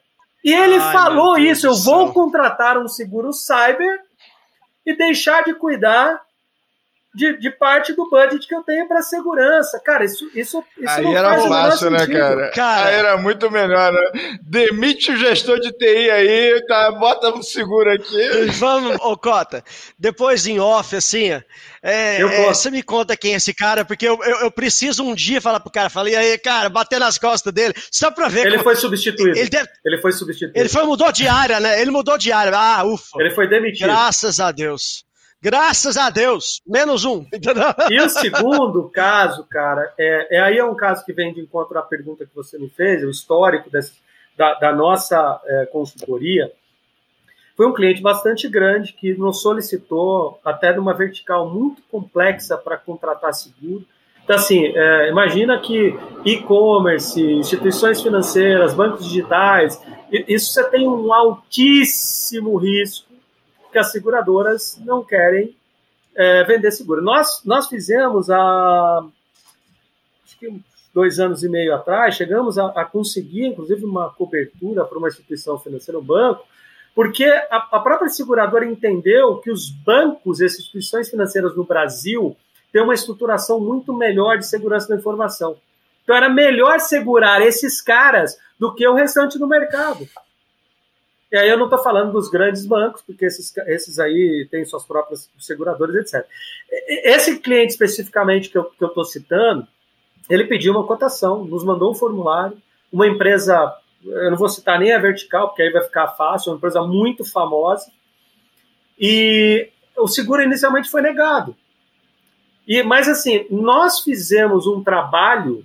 E ele Ai, falou isso: eu vou contratar um seguro cyber e deixar de cuidar de, de, parte do budget que eu tenho para segurança. Cara, isso, isso, isso Aí era fácil, né, cara? cara? Aí era muito melhor, né? Demite o gestor de TI aí, tá, bota um seguro aqui. Vamos, ô Cota, depois em off, assim, é, é, você me conta quem é esse cara, porque eu, eu, eu, preciso um dia falar pro cara, falei aí, cara, bater nas costas dele, só pra ver. Ele como... foi substituído. Ele, deve... ele foi substituído. Ele foi, mudou de área, né? Ele mudou de área. Ah, ufa. Ele foi demitido. Graças a Deus. Graças a Deus, menos um. E o *laughs* segundo caso, cara, é, é aí é um caso que vem de encontro à pergunta que você me fez, o histórico desse, da, da, nossa é, consultoria. Foi um cliente bastante grande que nos solicitou até de uma vertical muito complexa para contratar seguro. Então, assim, é, imagina que e-commerce, instituições financeiras, bancos digitais, isso você tem um altíssimo risco que as seguradoras não querem é, vender seguro. Nós, nós fizemos há acho que dois anos e meio atrás, chegamos a, a conseguir, inclusive, uma cobertura para uma instituição financeira, um banco, porque a, a, própria seguradora entendeu que os bancos, as instituições financeiras no Brasil, têm uma estruturação muito melhor de segurança da informação. Então era melhor segurar esses caras do que o restante do mercado. E aí eu não estou falando dos grandes bancos, porque esses, esses aí têm suas próprias seguradoras, etc. Esse cliente especificamente que eu estou citando, ele pediu uma cotação, nos mandou um formulário, uma empresa, eu não vou citar nem a vertical, porque aí vai ficar fácil, uma empresa muito famosa, e o seguro inicialmente foi negado. E, mas assim, nós fizemos um trabalho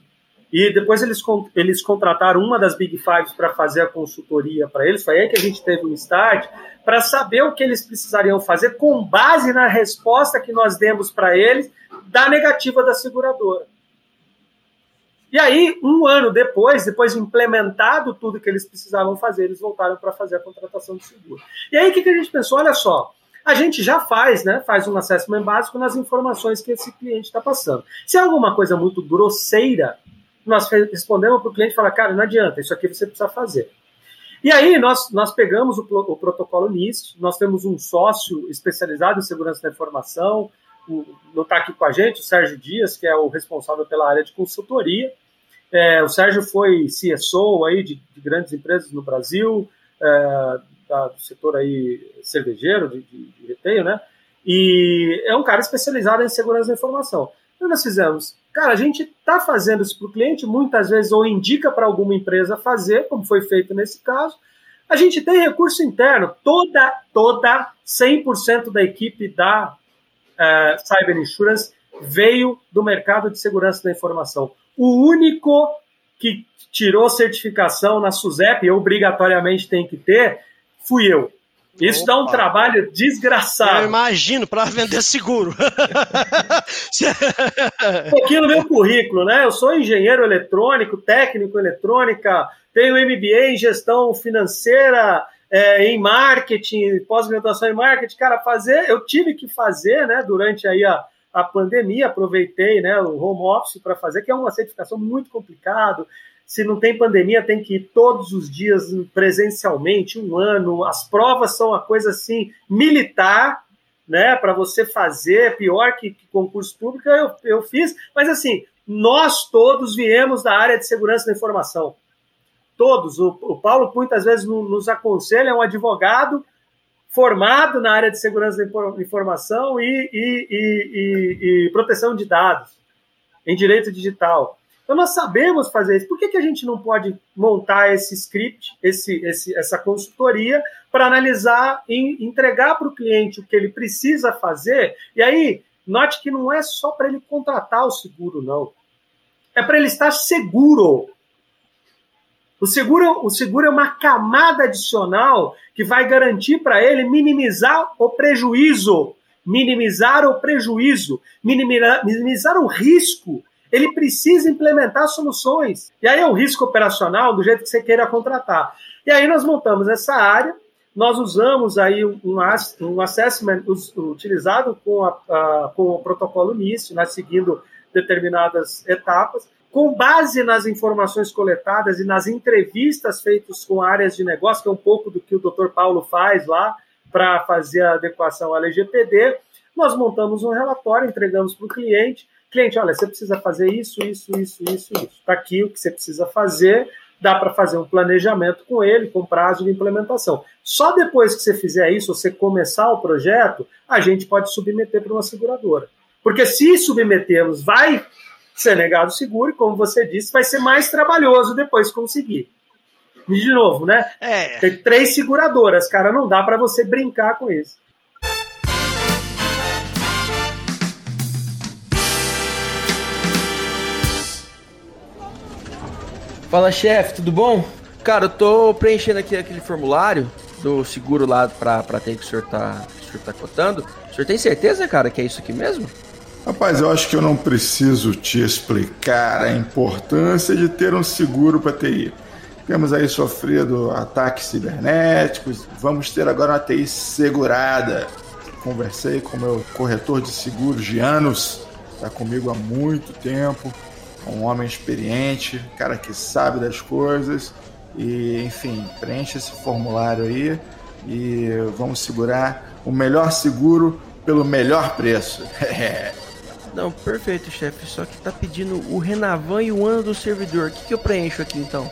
e depois eles, eles contrataram uma das Big Fives para fazer a consultoria para eles. Foi aí que a gente teve um start para saber o que eles precisariam fazer com base na resposta que nós demos para eles da negativa da seguradora. E aí, um ano depois, depois de implementado tudo que eles precisavam fazer, eles voltaram para fazer a contratação de seguro. E aí, o que, que a gente pensou? Olha só, a gente já faz, né? Faz um assessment básico nas informações que esse cliente está passando. Se é alguma coisa muito grosseira, nós respondemos para o cliente falamos, cara, não adianta, isso aqui você precisa fazer. E aí nós, nós pegamos o, o protocolo NIST, nós temos um sócio especializado em segurança da informação, não está aqui com a gente, o Sérgio Dias, que é o responsável pela área de consultoria. É, o Sérgio foi CSO aí de, de grandes empresas no Brasil, é, da, do setor aí cervejeiro, de, de, de retail, né? E é um cara especializado em segurança da informação. O que nós fizemos? Cara, a gente está fazendo isso para o cliente, muitas vezes ou indica para alguma empresa fazer, como foi feito nesse caso. A gente tem recurso interno, toda, toda, 100% da equipe da uh, Cyber Insurance veio do mercado de segurança da informação. O único que tirou certificação na SUSEP, obrigatoriamente tem que ter, fui eu. Isso Opa. dá um trabalho desgraçado. Eu imagino, para vender seguro. *laughs* um pouquinho no meu currículo, né? Eu sou engenheiro eletrônico, técnico eletrônica, tenho MBA em gestão financeira, é, em marketing, pós-graduação em marketing. Cara, fazer, eu tive que fazer, né, durante aí a, a pandemia, aproveitei né, o home office para fazer, que é uma certificação muito complicado se não tem pandemia, tem que ir todos os dias presencialmente, um ano. As provas são uma coisa assim militar, né? Para você fazer, pior que, que concurso público, eu, eu fiz, mas assim, nós todos viemos da área de segurança da informação. todos. O, o Paulo muitas vezes nos aconselha, é um advogado formado na área de segurança da informação e, e, e, e, proteção de dados, em direito digital. Então nós sabemos fazer isso. Por que, que a gente não pode montar esse script, esse, esse, essa consultoria, para analisar e entregar para o cliente o que ele precisa fazer? E aí, note que não é só para ele contratar o seguro, não. É para ele estar seguro. O seguro, o seguro é uma camada adicional que vai garantir para ele minimizar o prejuízo, minimizar o prejuízo, minimizar, minimizar o risco. Ele precisa implementar soluções. E aí é um risco operacional do jeito que você queira contratar. E aí nós montamos essa área, nós usamos aí um, um assessment utilizado com, a, a, com o protocolo NIST, né, seguindo determinadas etapas, com base nas informações coletadas e nas entrevistas feitas com áreas de negócio, que é um pouco do que o Dr. Paulo faz lá para fazer a adequação à LGPD, nós montamos um relatório, entregamos para o cliente. Cliente, olha, você precisa fazer isso, isso, isso, isso, isso. Está aqui o que você precisa fazer. Dá para fazer um planejamento com ele, com prazo de implementação. Só depois que você fizer isso, você começar o projeto, a gente pode submeter para uma seguradora. Porque se submetermos, vai ser negado seguro, e como você disse, vai ser mais trabalhoso depois conseguir. E de novo, né? É. Tem três seguradoras, cara, não dá para você brincar com isso. Fala, chefe, tudo bom? Cara, eu tô preenchendo aqui aquele formulário do seguro lá pra, pra ter que o senhor tá, o senhor tá cotando. O senhor tem certeza, cara, que é isso aqui mesmo? Rapaz, eu acho que eu não preciso te explicar a importância de ter um seguro para TI. Temos aí sofrido ataques cibernéticos, vamos ter agora uma TI segurada. Conversei com meu corretor de seguros de anos, está comigo há muito tempo, um homem experiente, cara que sabe das coisas. E, enfim, preencha esse formulário aí e vamos segurar o melhor seguro pelo melhor preço. *laughs* Não, perfeito, chefe. Só que tá pedindo o Renavan e o ano do servidor. O que, que eu preencho aqui então?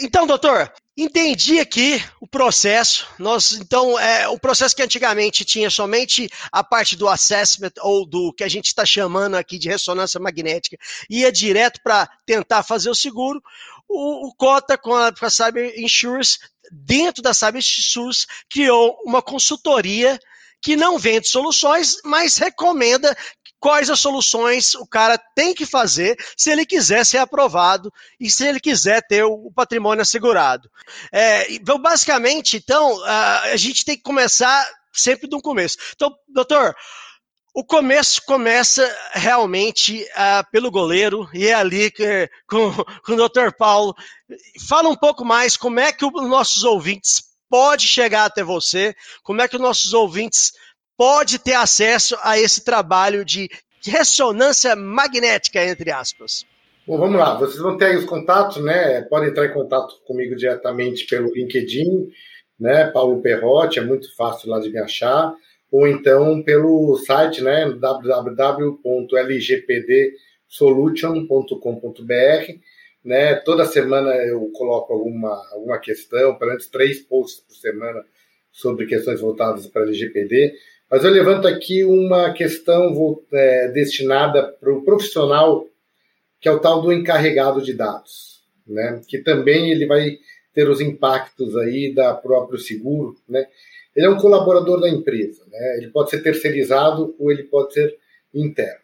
Então, doutor, entendi aqui o processo. Nós, então, é, o processo que antigamente tinha somente a parte do assessment ou do que a gente está chamando aqui de ressonância magnética, ia direto para tentar fazer o seguro. O, o Cota com a, com a Cyber Insurance dentro da SabSUS, criou uma consultoria que não vende soluções, mas recomenda quais as soluções o cara tem que fazer se ele quiser ser aprovado e se ele quiser ter o patrimônio assegurado. É, então, basicamente, então, a gente tem que começar sempre do começo. Então, doutor, o começo começa realmente uh, pelo goleiro, e é ali que, com, com o Dr. Paulo. Fala um pouco mais como é que os nossos ouvintes pode chegar até você, como é que os nossos ouvintes pode ter acesso a esse trabalho de ressonância magnética, entre aspas. Bom, vamos lá. Vocês vão ter aí os contatos, né? Podem entrar em contato comigo diretamente pelo LinkedIn, né? Paulo Perrotti, é muito fácil lá de me achar ou então pelo site né, www.lgpdsolution.com.br. Né? Toda semana eu coloco alguma, alguma questão, pelo menos três posts por semana sobre questões voltadas para LGPD. Mas eu levanto aqui uma questão é, destinada para o profissional, que é o tal do encarregado de dados, né? que também ele vai ter os impactos aí da próprio seguro, né? ele é um colaborador da empresa. Né? Ele pode ser terceirizado ou ele pode ser interno.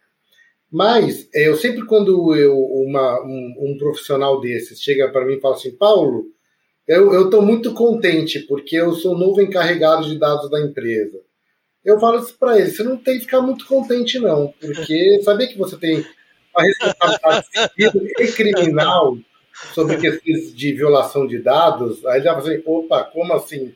Mas é, eu sempre, quando eu, uma, um, um profissional desses chega para mim e fala assim, Paulo, eu estou muito contente porque eu sou novo encarregado de dados da empresa. Eu falo isso para ele, você não tem que ficar muito contente não, porque saber que você tem a responsabilidade civil e criminal sobre questões de violação de dados, aí já vai assim, opa, como assim?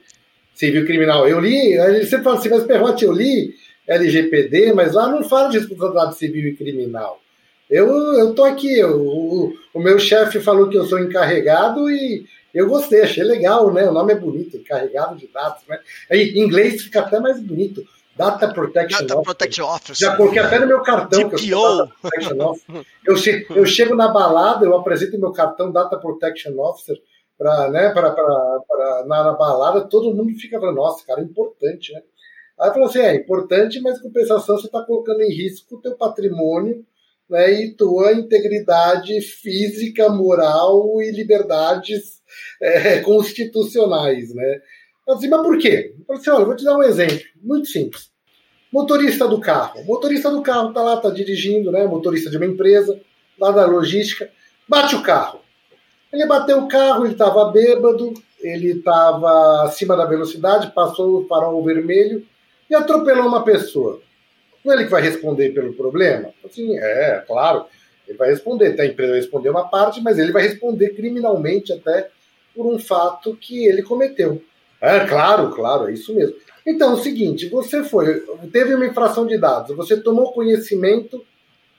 civil criminal. Eu li, a gente sempre fala assim, mas Perrote, eu li LGPD, mas lá não fala de responsabilidade civil e criminal. Eu, eu tô aqui, eu, o, o meu chefe falou que eu sou encarregado e eu gostei, achei legal, né? O nome é bonito, encarregado de dados, né? Em inglês fica até mais bonito. Data Protection Data Officer. Protection. Já coloquei até no meu cartão. Que eu, DPO. Officer. eu, che- eu chego na balada, eu apresento meu cartão Data Protection Officer pra, né, pra, pra, pra- na, na balada, todo mundo fica falando, nossa, cara, é importante, né? Aí eu falo assim, é importante, mas em compensação você está colocando em risco o teu patrimônio né, e tua integridade física, moral e liberdades é, constitucionais, né? Eu disse, mas por quê? Eu falei assim, olha, eu vou te dar um exemplo, muito simples. Motorista do carro. Motorista do carro tá lá, tá dirigindo, né? Motorista de uma empresa, lá da logística, bate o carro. Ele bateu o carro, ele estava bêbado, ele estava acima da velocidade, passou o farol vermelho e atropelou uma pessoa. Não é ele que vai responder pelo problema? Assim, é, claro, ele vai responder. A empresa vai responder uma parte, mas ele vai responder criminalmente até por um fato que ele cometeu. É, claro, claro, é isso mesmo. Então, é o seguinte, você foi, teve uma infração de dados, você tomou conhecimento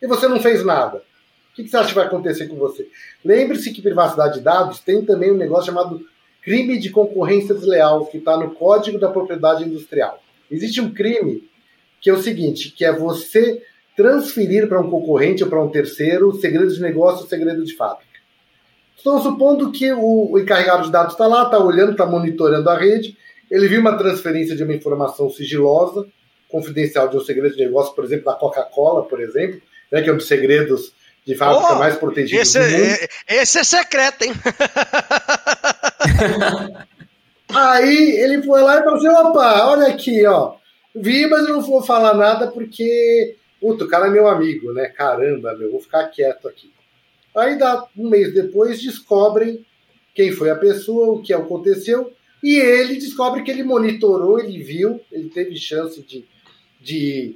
e você não fez nada. O que você acha que vai acontecer com você? Lembre-se que privacidade de dados tem também um negócio chamado crime de concorrência desleal, que está no Código da Propriedade Industrial. Existe um crime que é o seguinte, que é você transferir para um concorrente ou para um terceiro segredos de negócio ou segredo de fábrica. Estou supondo que o, o encarregado de dados está lá, está olhando, está monitorando a rede, ele viu uma transferência de uma informação sigilosa, confidencial de um segredo de negócio, por exemplo, da Coca-Cola, por exemplo, né, que é um dos segredos de fábrica Oh, mais protegidos Esse do mundo. é, esse é secreto, hein? *laughs* Aí ele foi lá e falou assim: opa, olha aqui, ó. Vi, mas eu não vou falar nada porque. Puta, o cara é meu amigo, né? Caramba, meu, vou ficar quieto aqui. Aí, dá, um mês depois, descobrem quem foi a pessoa, o que aconteceu, e ele descobre que ele monitorou, ele viu, ele teve chance de, de,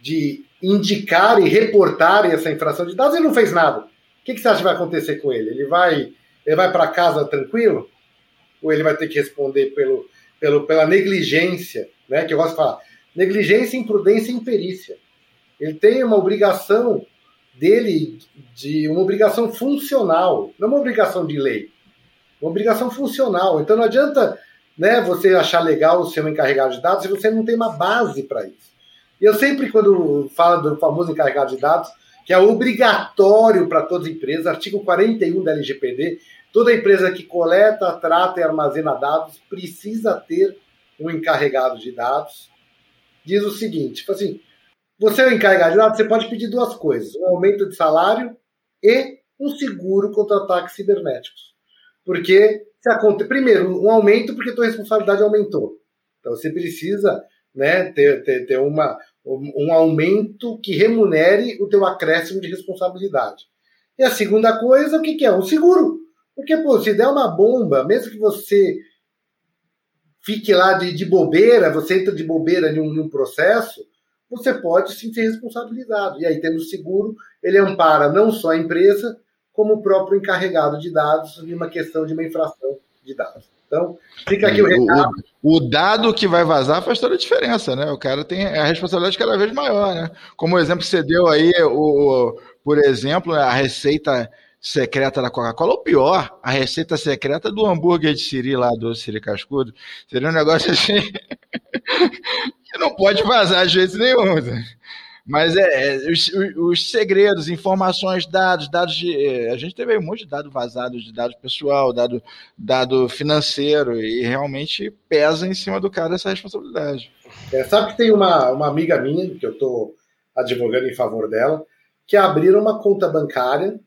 de indicar e reportar essa infração de dados e não fez nada. O que, que você acha que vai acontecer com ele? Ele vai, ele vai para casa tranquilo? ou ele vai ter que responder pelo, pelo, pela negligência, né? Que eu gosto de falar. Negligência, imprudência e imperícia. Ele tem uma obrigação dele de uma obrigação funcional, não uma obrigação de lei, uma obrigação funcional. Então não adianta né, você achar legal o seu encarregado de dados se você não tem uma base para isso. E eu sempre, quando falo do famoso encarregado de dados, que é obrigatório para todas as empresas, artigo 41 da LGPD, toda empresa que coleta, trata e armazena dados precisa ter um encarregado de dados. Diz o seguinte, tipo assim, você é encarregado de você pode pedir duas coisas, um aumento de salário e um seguro contra ataques cibernéticos. Porque, se aconte... primeiro, um aumento porque tua responsabilidade aumentou. Então você precisa né, ter, ter, ter uma, um aumento que remunere o teu acréscimo de responsabilidade. E a segunda coisa, o que, que é? Um seguro. Porque, pô, se der uma bomba, mesmo que você fique lá de, de bobeira, você entra de bobeira em um processo, você pode sim ser responsabilizado. E aí, tendo seguro, ele ampara não só a empresa, como o próprio encarregado de dados em uma questão de uma infração de dados. Então, fica aqui o recado. O, o, dado que vai vazar faz toda a diferença, né? O cara tem a responsabilidade cada vez maior, né? Como o exemplo que você deu aí, o, por exemplo, a receita secreta da Coca-Cola, ou pior, a receita secreta do hambúrguer de Siri lá, do Siri Cascudo. Seria um negócio assim *laughs* que não pode vazar de jeito nenhum. Mas é, é os, os, segredos, informações, dados, dados de. É, a gente teve um monte de dados vazados, de dado pessoal, dado, dado financeiro, e realmente pesa em cima do cara essa responsabilidade. É, sabe que tem uma, uma amiga minha, que eu estou advogando em favor dela, que abriram uma conta bancária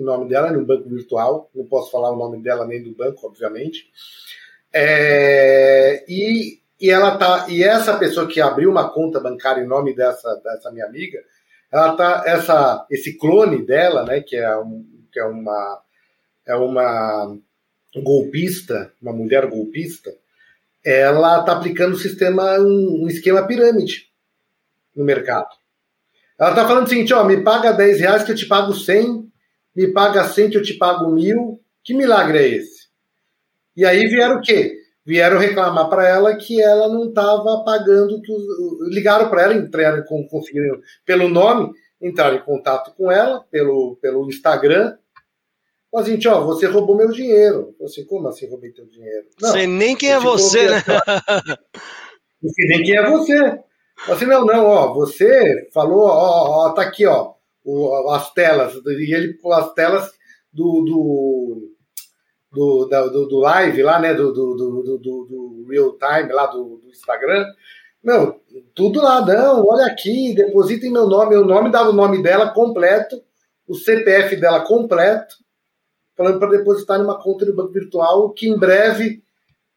em nome dela, no banco virtual. Não posso falar o nome dela nem do banco, obviamente. É, e e ela tá e essa pessoa que abriu uma conta bancária em nome dessa, dessa minha amiga ela tá essa esse clone dela né que é um, que é uma é uma golpista uma mulher golpista ela tá aplicando um sistema um, um esquema pirâmide no mercado ela tá falando o seguinte ó me paga 10 reais que eu te pago 100 me paga 100 que eu te pago mil que milagre é esse e aí vieram o quê vieram reclamar para ela que ela não estava pagando, que os, ligaram para ela, entraram, conseguiram, pelo nome, entraram em contato com ela, pelo, pelo Instagram, Falaram assim, ó, você roubou meu dinheiro. Eu assim, como assim roubei teu dinheiro? Não, sei nem quem é você, né? *laughs* Não sei nem quem é você. Assim, não, não, ó, você falou, ó, ó tá aqui, ó, o, as telas, e ele as telas do, do, do, do, do live lá, né, do, do, do, do, do real time lá do, do Instagram, meu, tudo lá, não, olha aqui, depositem meu nome, meu nome dava o nome dela completo, o CPF dela completo, falando para depositar numa conta do banco virtual, que em breve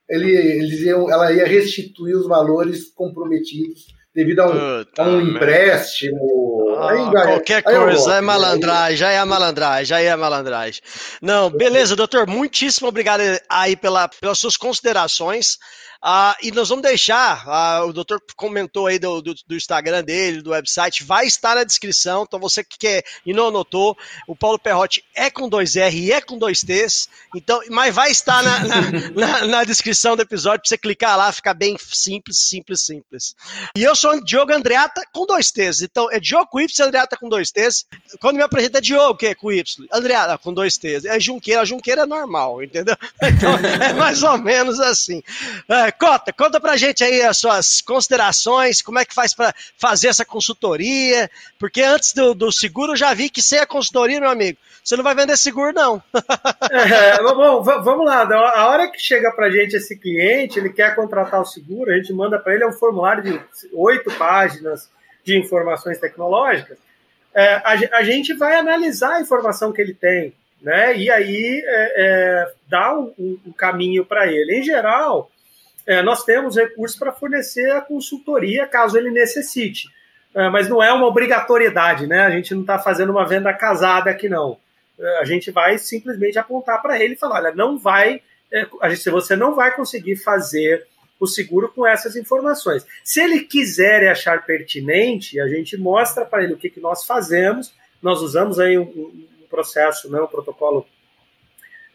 ele, eles iam, ela ia restituir os valores comprometidos devido a um, a um empréstimo. Aí, qualquer coisa, é malandragem, já é malandragem, já é malandragem. Não, beleza, doutor, muitíssimo obrigado aí pela, pelas suas considerações. Ah, e nós vamos deixar, ah, o doutor comentou aí do, do, do, Instagram dele, do website, vai estar na descrição. Então você que quer e não anotou, o Paulo Perrotti é com dois R e é com dois T's. Então, mas vai estar na, na, *laughs* na, na descrição do episódio para você clicar lá, fica bem simples, simples, simples. E eu sou Diogo Andreata com dois T's. Então é Diogo com Y, Andreata com dois T's. Quando me apresenta é Diogo, que é com Y, Andreata com dois T's. É Junqueira, Junqueira é normal, entendeu? *laughs* Então é mais ou menos assim. É, Cota, conta pra gente aí as suas considerações, como é que faz para fazer essa consultoria, porque antes do, do, seguro eu já vi que sem a consultoria, meu amigo, você não vai vender seguro, não. *laughs* é, bom, vamos lá, a hora que chega pra gente esse cliente, ele quer contratar o seguro, a gente manda para ele é um formulário de oito páginas de informações tecnológicas, é, a, a, gente vai analisar a informação que ele tem, né? E aí é, é, dá um, um caminho para ele. Em geral, é, nós temos recursos para fornecer a consultoria caso ele necessite. É, mas não é uma obrigatoriedade, né? A gente não está fazendo uma venda casada aqui, não. É, a gente vai simplesmente apontar para ele e falar: olha, não vai, é, gente, você não vai conseguir fazer o seguro com essas informações. Se ele quiser e achar pertinente, a gente mostra para ele o que, que nós fazemos. Nós usamos aí um, um processo, né, um protocolo,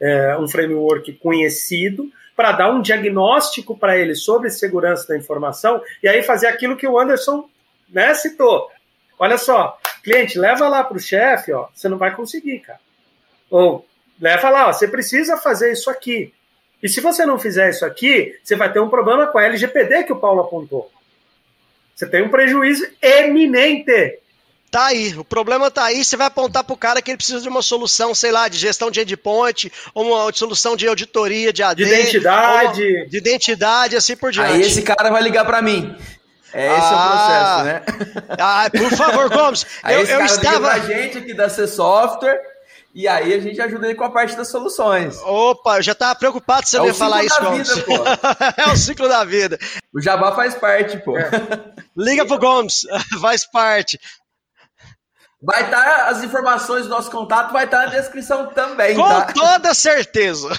é, um framework conhecido para dar um diagnóstico para ele sobre segurança da informação e aí fazer aquilo que o Anderson né, citou. Olha só, cliente, leva lá para o chefe, ó, você não vai conseguir, cara. Ou leva lá, ó, você precisa fazer isso aqui. E se você não fizer isso aqui, você vai ter um problema com a LGPD que o Paulo apontou. Você tem um prejuízo eminente. Tá aí, o problema tá aí, você vai apontar pro cara que ele precisa de uma solução, sei lá, de gestão de endpoint, ou uma solução de auditoria de AD, de identidade, de identidade, assim por diante. Aí esse cara vai ligar para mim. É esse ah, é o processo, né? Ah, por favor, Gomes. *laughs* aí eu, esse eu cara estava liga pra gente aqui da C Software e aí a gente ajuda ele com a parte das soluções. Opa, eu já estava preocupado se você é ia falar isso, Gomes. Vida, *laughs* é o ciclo da vida. O Jabá faz parte, pô. É. Liga pro Gomes, *laughs* faz parte. Vai estar tá, as informações do nosso contato, vai estar tá na descrição também. Com tá? toda certeza. *laughs*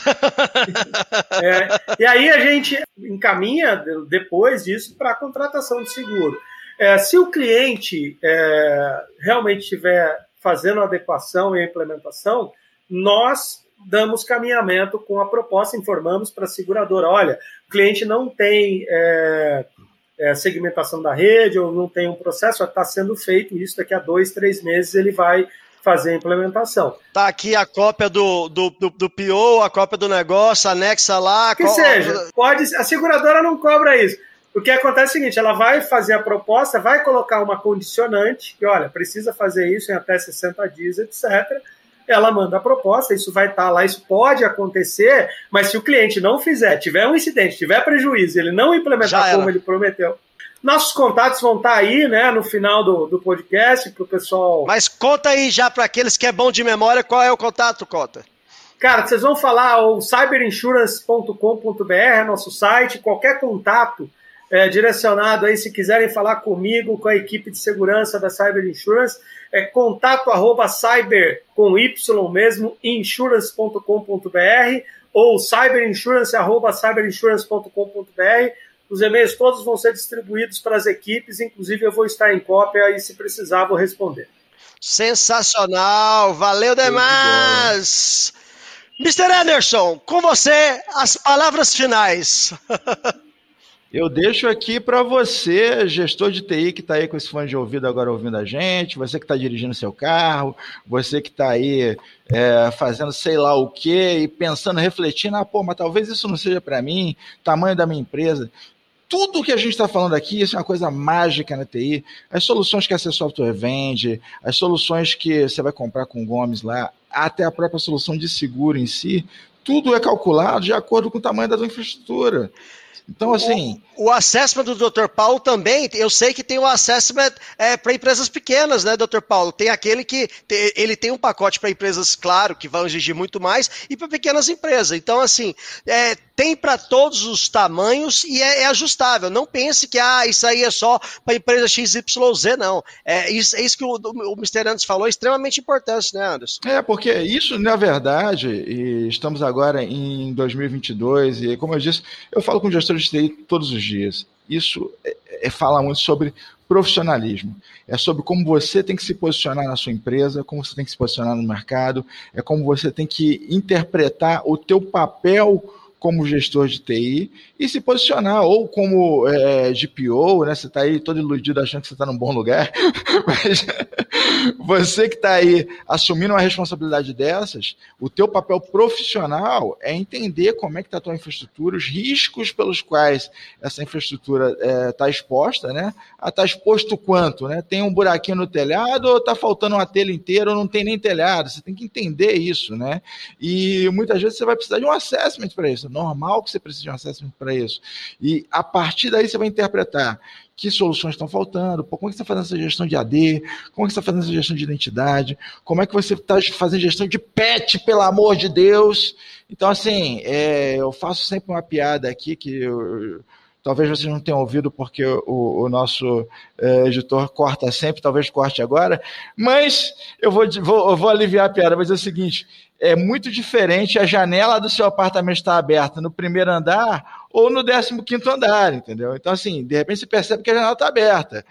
É, e aí a gente encaminha depois disso para a contratação de seguro. É, se o cliente é, realmente estiver fazendo a adequação e a implementação, nós damos caminhamento com a proposta, informamos para a seguradora: olha, o cliente não tem é, segmentação da rede ou não tem um processo, está sendo feito isso, daqui a dois, três meses ele vai fazer a implementação. Tá aqui a cópia do, do, do, do PO, a cópia do negócio, anexa lá. Que seja, pode, a seguradora não cobra isso. O que acontece é o seguinte, ela vai fazer a proposta, vai colocar uma condicionante, que olha, precisa fazer isso em até 60 dias, etc ela manda a proposta, isso vai estar tá lá, isso pode acontecer, mas se o cliente não fizer, tiver um incidente, tiver prejuízo, ele não implementar como ele prometeu, nossos contatos vão estar tá aí, né, no final do, do podcast, para o pessoal. Mas conta aí já para aqueles que é bom de memória, qual é o contato, Cota? Cara, vocês vão falar o cyberinsurance.com.br, nosso site, qualquer contato é, direcionado aí, se quiserem falar comigo, com a equipe de segurança da Cyber Insurance, é contato arroba cyber com Y mesmo, insurance.com.br ou cyberinsurance arroba cyberinsurance.com.br. Os e-mails todos vão ser distribuídos para as equipes, inclusive eu vou estar em cópia e se precisar vou responder. Sensacional, valeu demais! Mr. Anderson, com você as palavras finais. *laughs* Eu deixo aqui para você, gestor de TI que está aí com esse fone de ouvido agora ouvindo a gente, você que está dirigindo seu carro, você que está aí é, fazendo sei lá o que e pensando, refletindo, ah, pô, mas talvez isso não seja para mim, tamanho da minha empresa. tudo que a gente está falando aqui, isso é uma coisa mágica na TI. As soluções que a C Software vende, as soluções que você vai comprar com o Gomes lá, até a própria solução de seguro em si, tudo é calculado de acordo com o tamanho da sua infraestrutura. Então, assim. O, o assessment do Dr. Paulo também, eu sei que tem o assessment é, para empresas pequenas, né, Dr. Paulo? Tem aquele que te, ele tem um pacote para empresas, claro, que vão exigir muito mais, e para pequenas empresas. Então, assim, é, tem para todos os tamanhos e é, é, ajustável. Não pense que ah, isso aí é só para empresa XYZ, não. É isso, é isso que o, o Mr. Anderson falou, é extremamente importante, né, Anderson? É, porque isso, na verdade, estamos agora em 2022, e como eu disse, eu falo com gestores de TI todos os dias. Isso é, é falar muito sobre profissionalismo. É sobre como você tem que se posicionar na sua empresa, como você tem que se posicionar no mercado, é como você tem que interpretar o teu papel como gestor de TI e se posicionar ou como é, GPO, né? Você está aí todo iludido achando que você está num bom lugar, *laughs* mas *laughs* você que está aí assumindo uma responsabilidade dessas, o teu papel profissional é entender como é que está a tua infraestrutura, os riscos pelos quais essa infraestrutura está é, tá exposta, né? Está exposto quanto, né? Tem um buraquinho no telhado ou está faltando uma telha inteira ou não tem nem telhado? Você tem que entender isso, né? E muitas vezes você vai precisar de um assessment para isso normal que você precise de um assessment para isso. E a partir daí você vai interpretar que soluções estão faltando, como é que você está fazendo essa gestão de AD, como é que você está fazendo essa gestão de identidade, como é que você está fazendo gestão de PET, pelo amor de Deus. Então, assim, é, eu faço sempre uma piada aqui que eu, talvez vocês não tenham ouvido porque o, o nosso é, editor corta sempre, talvez corte agora, mas eu vou, vou, eu vou aliviar a piada, mas é o seguinte, é muito diferente a janela do seu apartamento estar aberta no primeiro andar ou no 15 quinto andar, entendeu? Então, assim, de repente você percebe que a janela está aberta.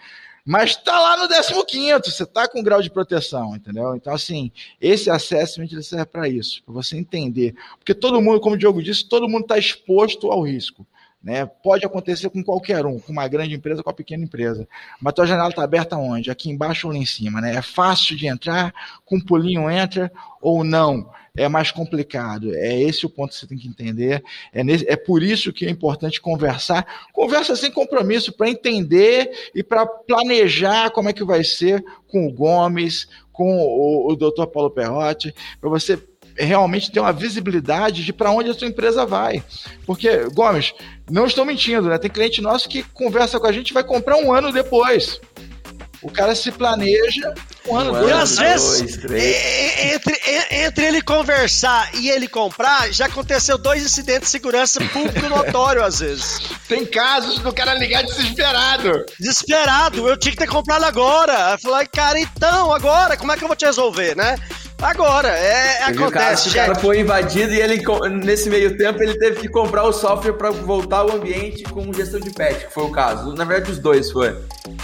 Mas está lá no 15, você está com grau de proteção, entendeu? Então, assim, esse assessment serve para isso, para você entender. Porque todo mundo, como o Diogo disse, todo mundo está exposto ao risco. Né? Pode acontecer com qualquer um, com uma grande empresa, com uma pequena empresa. Mas tua janela está aberta onde? Aqui embaixo ou lá em cima, né? É fácil de entrar, com um pulinho entra ou não. É mais complicado. É esse o ponto que você tem que entender. É, nesse, é por isso que é importante conversar. Conversa sem compromisso, para entender e para planejar como é que vai ser com o Gomes, com o, o Dr. Paulo Perrotti, para você realmente ter uma visibilidade de para onde a sua empresa vai. Porque, Gomes, não estou mentindo, né? Tem cliente nosso que conversa com a gente e vai comprar um ano depois. O cara se planeja um ano, um dois, E às vezes, dois, entre, entre ele conversar e ele comprar, já aconteceu dois incidentes de segurança público notório, às vezes. Tem casos do cara ligar desesperado. Desesperado, eu tinha que ter comprado agora. Eu falei, cara, então, agora, como é que eu vou te resolver, né? Agora, é, acontece. O cara foi invadido e ele, nesse meio tempo, ele teve que comprar o software para voltar ao ambiente com gestão de patch, que foi o caso. Na verdade, os dois foi.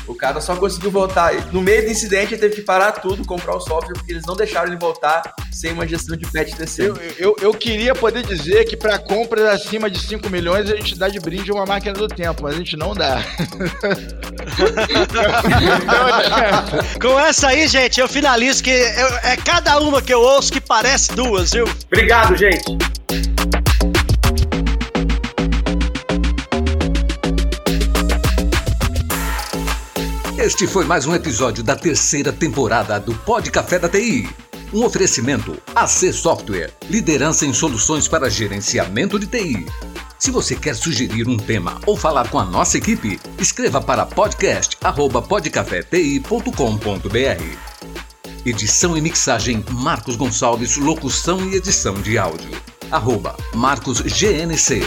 O cara só conseguiu voltar. No meio do incidente, ele teve que parar tudo, comprar o software, porque eles não deixaram ele voltar sem uma gestão de patch decente. Eu, eu, eu queria poder dizer que para compras acima de 5 milhões a gente dá de brinde uma máquina do tempo, mas a gente não dá. *laughs* *laughs* Com essa aí, gente, eu finalizo que é cada uma que eu ouço que parece duas, viu? Obrigado, gente. Este foi mais um episódio da terceira temporada do Pod Café da TI. Um oferecimento AC Software, liderança em soluções para gerenciamento de TI. Se você quer sugerir um tema ou falar com a nossa equipe, escreva para podcast@podcafeti.com.br. Edição e mixagem Marcos Gonçalves, locução e edição de áudio. Arroba Marcos GNC.